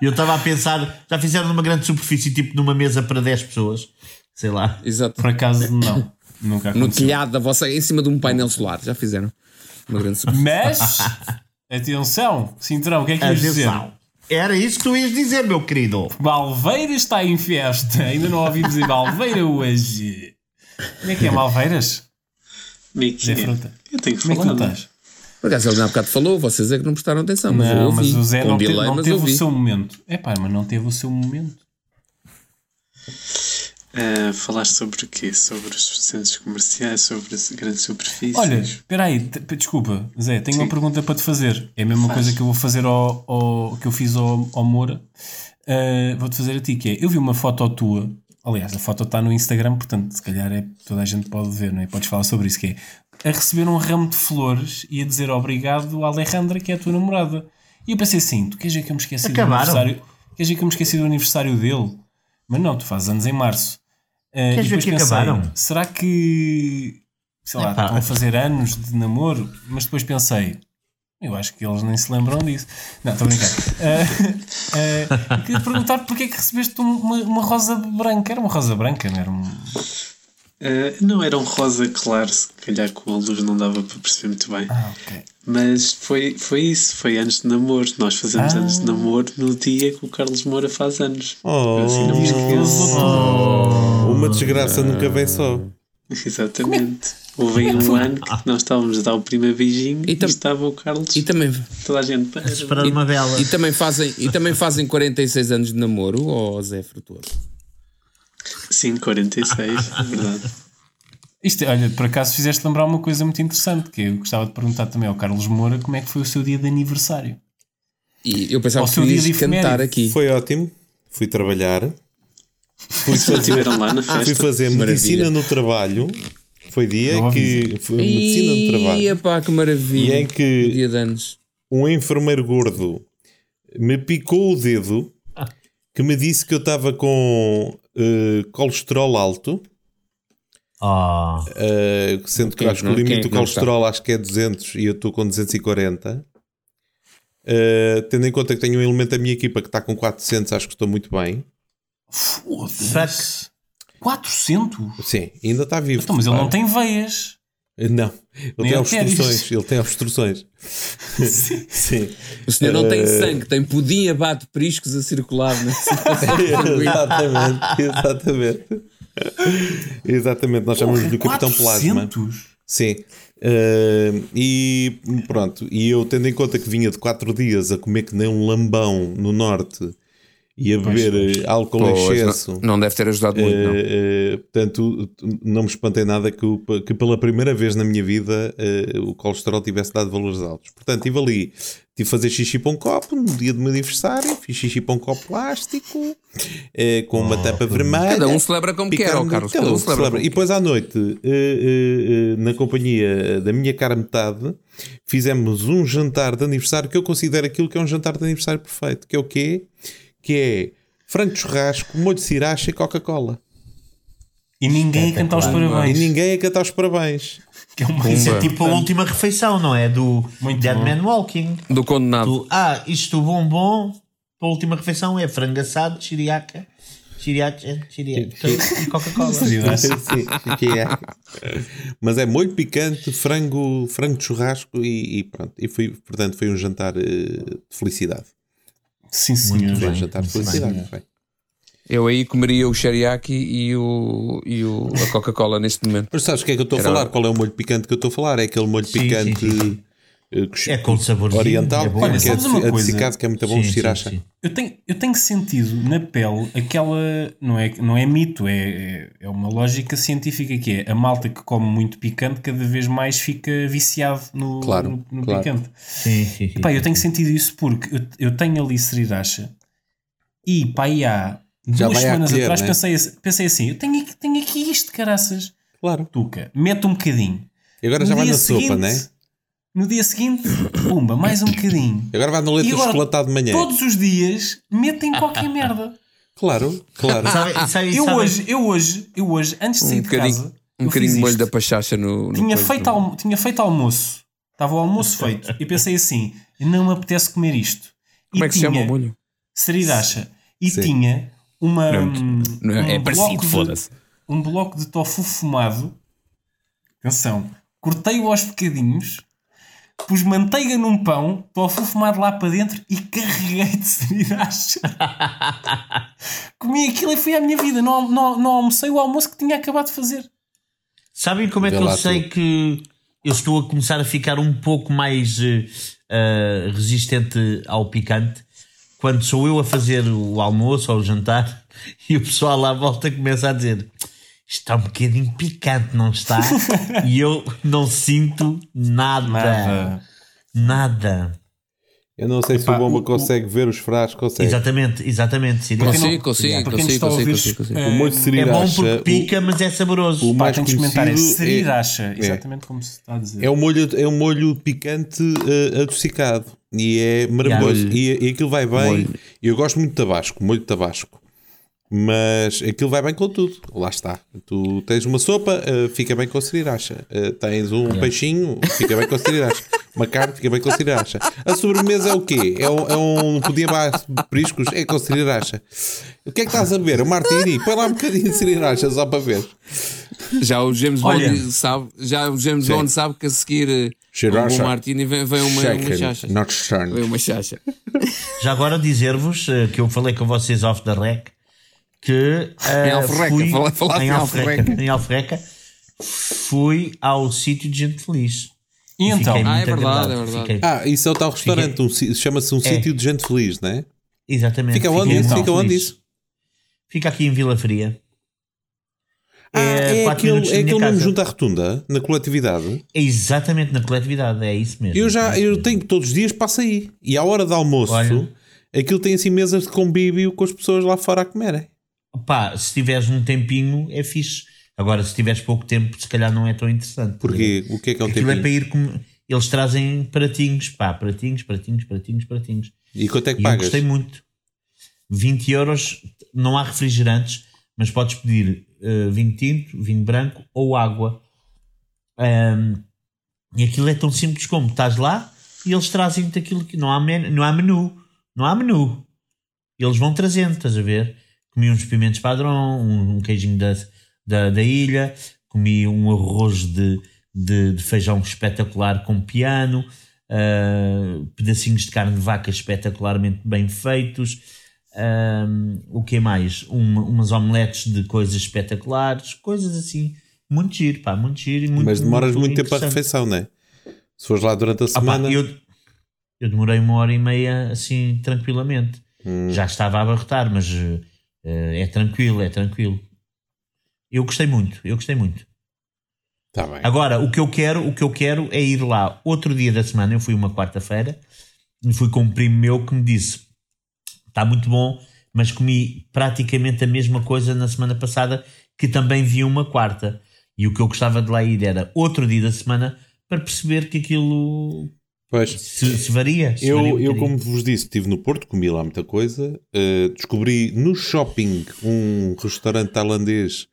Eu estava a pensar, já fizeram numa grande superfície, tipo numa mesa para 10 pessoas, sei lá. Exato. Por acaso, não. *laughs* Nunca No aconteceu. telhado da vossa. Em cima de um painel solar. Já fizeram. Uma grande superfície. Mas, *laughs* atenção, Cintrão, o que é que ias dizer? Era isso que tu ias dizer, meu querido. Balveira está em festa. Ainda não ouvi dizer Balveira hoje. Como é que é, Malveiras? É é? Fruta. Eu tenho que Como é que tu falar. estás? Por acaso ele há bocado falou, vocês é que não prestaram atenção, mas eu Não, ouvi. mas o Zé não, delay, não mas teve ouvi. o seu momento. É pá, mas não teve o seu momento. Ah, falaste sobre o quê? Sobre os centros comerciais, sobre as grandes superfícies. Olha, espera aí, desculpa, Zé, tenho Sim. uma pergunta para te fazer. É a mesma Faz. coisa que eu vou fazer ao, ao- que eu fiz ao, ao Moura. Uh, Vou-te fazer a ti, que é, eu vi uma foto tua, aliás, a foto está no Instagram, portanto, se calhar é, toda a gente pode ver, não é? Podes falar sobre isso, que é a receber um ramo de flores e a dizer obrigado à Alejandra, que é a tua namorada. E eu pensei assim, tu queres ver que eu me esqueci Acabaram. do aniversário? Queres ver que eu me esqueci do aniversário dele? Mas não, tu fazes anos em março. Uh, Queres e ver depois que pensei, acabaram? Será que sei lá, Epá. estão a fazer anos de namoro, mas depois pensei, eu acho que eles nem se lembram disso. Não, estou a brincar. Ah, eu queria perguntar porque é que recebeste um- uma, uma rosa branca. Era uma rosa branca, não era? Um... Ah, não era um rosa claro, se calhar com a luz não dava para perceber muito bem. Ah, ok. Mas foi, foi isso, foi anos de namoro. Nós fazemos Ah. anos de namoro no dia que o Carlos Moura faz anos. Oh, Assinamos que uma desgraça nunca vem só. *laughs* Exatamente. Houve aí um ano que nós estávamos a dar o primeiro beijinho E e, estava o Carlos. E também, toda a gente. para- Esperar uma vela. e, também fazem, e também fazem 46 anos de namoro, ó Zé Frutuoso. Sim, 46, é *laughs* verdade. Isto, olha, por acaso fizeste lembrar uma coisa muito interessante, que eu gostava de perguntar também ao Carlos Moura como é que foi o seu dia de aniversário. E eu pensava Ao que seu tu dia ias cantar aqui. Foi ótimo. Fui trabalhar. Fui Não estiveram lá na Fui fazer medicina no trabalho. Foi dia Não que. Foi medicina no trabalho. Ia pá, que maravilha. E em que- O Dia de anos. um enfermeiro gordo me picou o dedo que me disse que eu estava com eh, colesterol alto, Ah, eh, sendo que acho que o limite do colesterol acho que é 200 e eu estou com 240. Eh, tendo em conta que tenho um elemento da minha equipa que está com 400, acho que estou muito bem. Foda-se. 400? Sim, ainda está vivo. Então, mas ele não tem veias. Não, ele Nem tem obstruções. Ele tem obstruções. Sim. *laughs* O senhor não Eh, tem sangue, tem pudim abate priscos a circular na *laughs* exatamente, exatamente. Exatamente, nós chamamos-lhe o Capitão Plasma. 400? Sim. Eh, e pronto, e eu tendo em conta que vinha de 4 dias a comer que nem um lambão no norte e a beber eh, álcool em excesso. não, não deve ter ajudado muito, não. Eh, portanto, não me espantei nada que, que pela primeira vez na minha vida eh, o colesterol tivesse dado valores altos. Portanto, estive ali, tive de fazer xixi para um copo no dia do meu aniversário. Fiz xixi para um copo plástico com uma tampa vermelha. Cada um celebra como quer, picando- Carlos. Cada um celebra celebra. como E depois à noite, na companhia da minha cara metade, fizemos um jantar de aniversário que eu considero aquilo que é um jantar de aniversário perfeito. Que é o quê? Que é frango de churrasco, molho de sriracha e Coca-Cola. E ninguém a cantar os E parabéns. ninguém a cantar os parabéns. Que é uma Isso é tipo a última refeição, não é? Do Muito Dead bom. Man Walking. Do condenado. Do, ah, isto bombom para a última refeição é frango assado, chiriaca, chiriaca, chiriaca e Coca-Cola. É. Mas é molho picante, frango, frango de churrasco e, e pronto. E foi, portanto, foi um jantar eh, de felicidade. Sim, senhor. Bem, jantar de muito felicidade. Eu aí comeria o Shariaki e, o, e o, a Coca-Cola neste momento. Mas sabes o que é que eu estou a falar? Qual é o molho picante que eu estou a falar? É aquele molho Sim, picante sim, sim. Eh, É com saborzinho, oriental, é bom. Olha, que é uma coisa? que é muito bom, Sim, de sim, sriracha. sim. Eu tenho, eu tenho sentido na pele aquela. Não é, não é mito, é, é, é uma lógica científica que é a malta que come muito picante cada vez mais fica viciado no, Claro, no, no claro. picante. Sim, sim, sim. Pá, eu tenho sentido isso porque eu, eu tenho ali sriracha e pá, e há Já duas vai semanas colher, atrás né? pensei, assim- pensei assim: eu tenho, aqui- tenho aqui isto, caraças. Claro. Tuca, mete um bocadinho. E agora já No vai dia na sopa, seguinte- né? No dia seguinte, pumba, mais um bocadinho. Agora vai no leite chocolatado de manhã. Todos os dias metem qualquer merda. Claro, claro. *laughs* Sabe- sabe- Eu sabe- hoje, eu hoje, eu hoje, antes de sair Um de casa, um bocadinho de molho da pachacha no. no tinha, feito do- almo- tinha feito almoço. Estava o almoço feito. E pensei assim: não me apetece comer isto. Como e é que se chama o molho? Sriracha. E Sim. tinha uma. Não, um, não é- é um parecido, bloco de- foda-se. Um bloco de tofu fumado. Atenção. Cortei-o aos bocadinhos. Pus manteiga num pão, tofu fumado lá para dentro e carreguei de sriracha. *laughs* Comi aquilo e foi à minha vida. Não, não, não almocei o almoço que tinha acabado de fazer. Sabem como é que eu sei que eu estou a começar a ficar um pouco mais eh, resistente ao picante? Quando sou eu a fazer o almoço ou o jantar *laughs* e o pessoal lá à volta começa a dizer está um bocadinho picante, não está? *laughs* e eu não sinto nada. Nada. Nada. Eu não sei se o Bomba o- consegue ver os frascos, consegue. Exatamente, exatamente. Quem Consigo, não- consigo, consigo, consigo, consigo, consigo. eh, O molho de É sriracha. bom porque pica, mas é saboroso. o Pá, mais tem de experimentar. É sriracha. Exatamente como se está a dizer. É um molho, é um molho picante eh, adocicado e é maravilhoso. E, e aquilo vai bem. Molho. Eu gosto muito de tabasco, molho de tabasco, mas aquilo vai bem com tudo. Lá está. Tu tens uma sopa, eh, fica bem com sriracha. Eh, tens um peixinho, fica bem com sriracha. Uma carne, fica bem com sriracha. A sobremesa é o quê? É um, é um pudim de periscos? É com sriracha. O que é que estás a beber? Um martini? Põe lá um bocadinho de sriracha só para ver. Já o James Olha. Bond sabe, já o James Sim. Bond sabe que a seguir eh, um Sriracha. bom martini vem, vem uma, uma Shaken, chacha. not. Vem uma chacha. Já agora dizer-vos que eu falei com vocês off the rec que *laughs* eh, Em Alforreca, fui, fala- falaste em em Alforreca, Alforreca. em Alforreca fui ao sítio de gente feliz. E então? Fiquei Ah, é verdade, agradado. é verdade. Fiquei- Ah, isso é o tal restaurante, um chama-se um sítio de gente feliz, não é? Exatamente. Fica onde isso? Fica onde feliz. isso? Fica aqui em Vila Fria. Ah, é, quatro aquele, é aquele mesmo casa. junto à rotunda, na coletividade. É exatamente na coletividade, é isso mesmo. Eu já, É eu mesmo. tenho todos os dias passo aí. E à hora de almoço, Olha. aquilo tem assim mesas de convívio com as pessoas lá fora a comerem. Pá, se tiveres um tempinho é fixe. Agora, se tiveres pouco tempo, se calhar não é tão interessante. Porque o que é que é um Aquilo é para ir com... Eles trazem pratinhos, pá, pratinhos, pratinhos, pratinhos, pratinhos. E quanto é que E eu pagas? gostei muito. 20 euros, não há refrigerantes, mas podes pedir eh, vinho tinto, vinho branco ou água. Ahm, e aquilo é tão simples como estás lá e eles trazem-te aquilo que não há, men não há menu. Não há menu. Eles vão trazendo, estás a ver? Comi uns pimentos padrão, um, um queijinho da, da, da ilha, comi um arroz de, de, de feijão espetacular com piano, ah, pedacinhos de carne de vaca espetacularmente bem feitos. O que mais? Uma- umas omeletes de coisas espetaculares, coisas assim, muito giro, pá, muito giro e muito Mas demoras muito tempo a interessante. refeição, não é? Se fores lá durante a Ah, pá, semana. eu, eu demorei uma hora e meia assim tranquilamente. Hum. Já estava a abarrotar, mas é tranquilo, é tranquilo. Eu gostei muito, eu gostei muito. Tá bem. Agora, o que eu quero, o que eu quero é ir lá outro dia da semana. Eu fui uma quarta-feira e fui com um primo meu que me disse: está muito bom, mas comi praticamente a mesma coisa na semana passada, que também vi uma quarta. E o que eu gostava de lá ir era outro dia da semana para perceber que aquilo Pois. se, se varia. se varia Eu, um eu, como vos disse, estive no Porto, comi lá muita coisa. eh, descobri no shopping um restaurante tailandês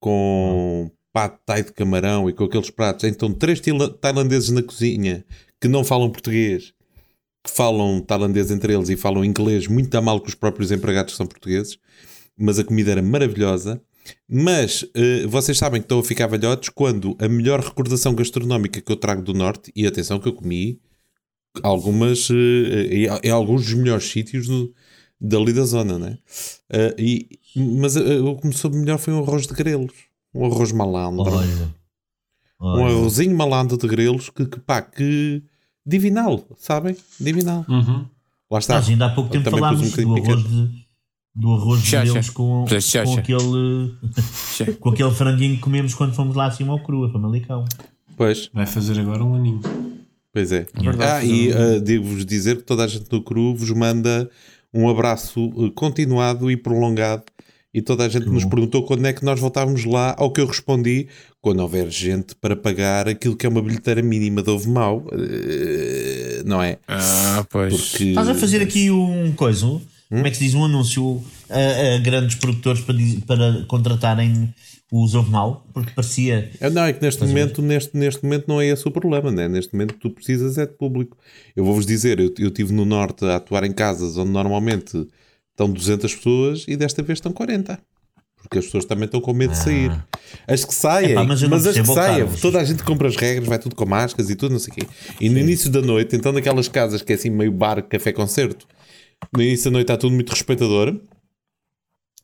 com pad thai de camarão e com aqueles pratos. Então, três tailandeses na cozinha que não falam português, que falam tailandês entre eles e falam inglês muito a mal que os próprios empregados que são portugueses. Mas a comida era maravilhosa. Mas eh, vocês sabem que estão a ficar velhotes quando a melhor recordação gastronómica que eu trago do Norte, e atenção que eu comi algumas eh, em, em alguns dos melhores sítios do, dali da zona, né? Eh, e, mas eh, o que me soube melhor foi um arroz de grelos, um arroz malandro, Olha. um Olha. arrozinho malandro de grelos que, que pá, que divinal, sabem? Divinal. Uhum. Lá está. Nós ainda há pouco tempo falámos um do arroz de, do arroz Chacha. grelos com, com chacha. aquele *laughs* com aquele franguinho que comemos quando fomos lá acima ao cru, a Famalicão. Pois, Vai fazer agora um aninho. pois é. verdade, ah, e eh, devo-vos dizer que toda a gente no cru vos manda um abraço eh, continuado e prolongado. E toda a gente nos perguntou quando é que nós voltávamos lá. Ao que eu respondi: quando houver gente para pagar aquilo que é uma bilheteira mínima de ovo mau, eh, não é? Ah, pois. Porque Estás a fazer aqui um coisa, como é que se diz? Um anúncio a, a grandes produtores para, para contratarem os ovo mau, porque parecia. É, Não, é que neste momento, neste, neste momento não é esse o problema, né? Neste momento tu precisas é de público. Eu vou-vos dizer, eu, eu estive no Norte a atuar em casas onde normalmente estão 200 pessoas e desta vez estão 40. Porque as pessoas também estão com medo de sair. As que saem, Epá, mas mas, as que percebo, saem, toda a gente compra as regras, vai tudo com máscaras e tudo, não sei o quê. E no início da noite, então naquelas casas que é assim meio bar, café, concerto, no início da noite está tudo muito respeitador.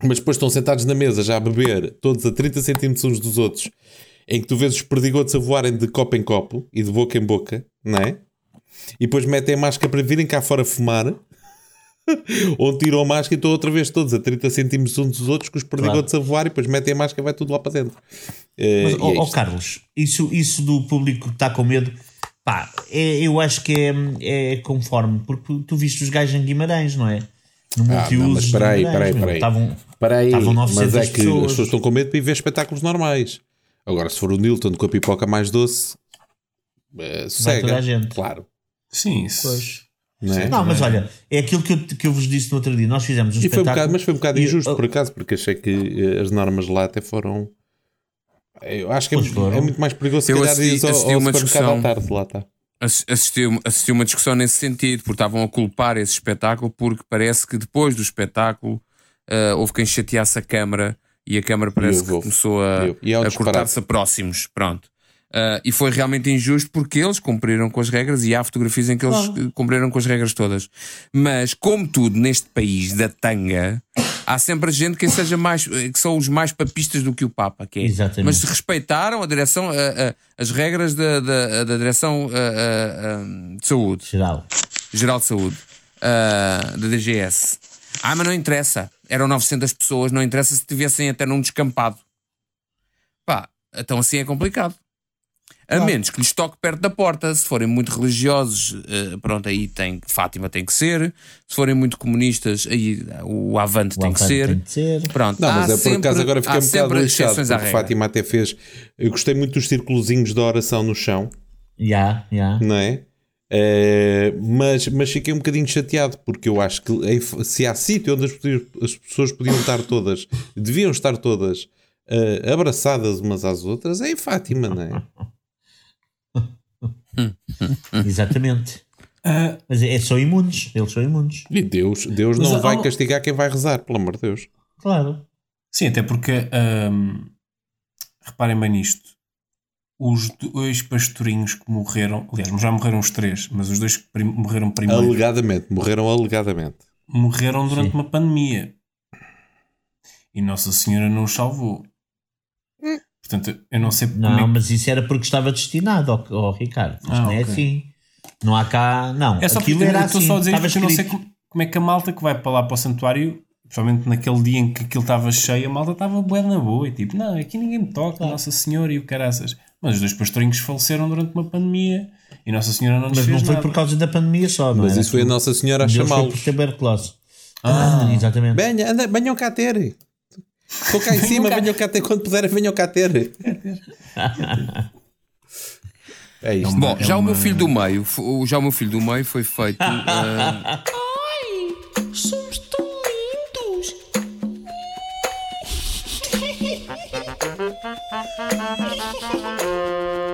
Mas depois estão sentados na mesa já a beber, todos a 30 centímetros uns dos outros, em que tu vês os perdigotos a voarem de copo em copo e de boca em boca, não é? E depois metem a máscara para virem cá fora fumar, *laughs* ou tiram a máscara e estão outra vez todos a 30 centímetros uns dos outros, com os perdigotos a voar e depois metem a máscara e vai tudo lá para dentro. Eh, Mas, e ó é ó. Carlos, isso, isso do público que está com medo, pá, é- eu acho que é, é conforme, porque tu viste os gajos em Guimarães, não é? No Ah, não, multiuso mas de espera aí, espera aí, espera aí. Estavam- Espera aí, Estavam 900 mas é que pessoas. as pessoas estão com medo para ir ver espetáculos normais. Agora, se for o Nilton com a pipoca mais doce, eh, sossega. toda a gente. Claro. Sim, isso. Pois. Não é? Não, mas olha, é aquilo que eu, que eu vos disse no outro dia. Nós fizemos um E foi um espetáculo. bocado, mas foi um bocado e- injusto, oh, por acaso, porque achei que eh, as normas lá até foram. Eu acho que é, é muito mais perigoso se Eu calhar assisti- ao, uma discussão. à tarde, lá está. Ass- assisti, assisti uma discussão nesse sentido, porque estavam a culpar esse espetáculo, porque parece que depois do espetáculo ah, houve quem chateasse a Câmara e a Câmara parece E que houve. começou a, a cortar-se a próximos. Pronto. Ah, e foi realmente injusto porque eles cumpriram com as regras e há fotografias em que eles eh, cumpriram com as regras todas. Mas, como tudo neste país da tanga, há sempre gente que seja mais eh, que são os mais papistas do que o Papa, que é. Exatamente. Mas respeitaram a direção, a- a- as regras da, da, da direção a- a- a- de saúde, Geral. geral de saúde, ah, da DGS. Ah, mas não interessa. Eram 900 pessoas, não interessa se estivessem até num descampado. Pá, então assim é complicado. A menos que lhes toque perto da porta. Se forem muito religiosos, eh, pronto, aí tem, Fátima tem que ser. Se forem muito comunistas, aí o Avante O tem que Avante ser. tem que ser. Pronto, Não, mas é por acaso agora fiquei um bocado lixado, porque. Fátima até fez. Eu gostei muito dos círculozinhos de oração no chão, Já, já. não é? Eh, mas, mas fiquei um bocadinho chateado porque eu acho que se há sítio onde as, pessoas- as pessoas podiam estar todas, deviam estar todas eh, abraçadas umas às outras, é em Fátima, não é? *laughs* Exatamente. Ah, Mas é só imunes. Eles são imunes. E Deus, Deus Mas não vai castigar quem vai rezar, pelo amor de Deus. Claro. sim, até porque reparem bem nisto. Os dois pastorinhos que morreram, aliás, já morreram os três, mas os dois que prim- morreram primeiro Alegadamente, morreram alegadamente. morreram durante Sim. uma pandemia e Nossa Senhora não os salvou. Portanto, eu não sei como Não, é que- mas isso era porque estava destinado ao, ao Ricardo. Isto Ah, não é assim. Não há cá. Não. É só porque Aquilo era estou assim. só a dizer estava porque eu não sei como, como é que a malta que vai para lá para o santuário, principalmente naquele dia em que aquilo estava cheio, a malta estava bué na boa e tipo, não, aqui ninguém me toca, Nossa Senhora e o caraças. Mas os dois pastorinhos faleceram durante uma pandemia E Nossa Senhora não nos Mas fez não foi nada. por causa da pandemia só, não Mas é? isso foi a Nossa Senhora a chamá-los. por tuberculose. Ah, exatamente. Venha, anda, venham cá ter. Estou cá em cima, venham cá ter. Quando puderem, venham cá ter. *laughs* É isto. Bom, É já o meu filho do meio, já o meu filho do meio foi feito. ah, *laughs* Ai, somos tão lindos. *laughs*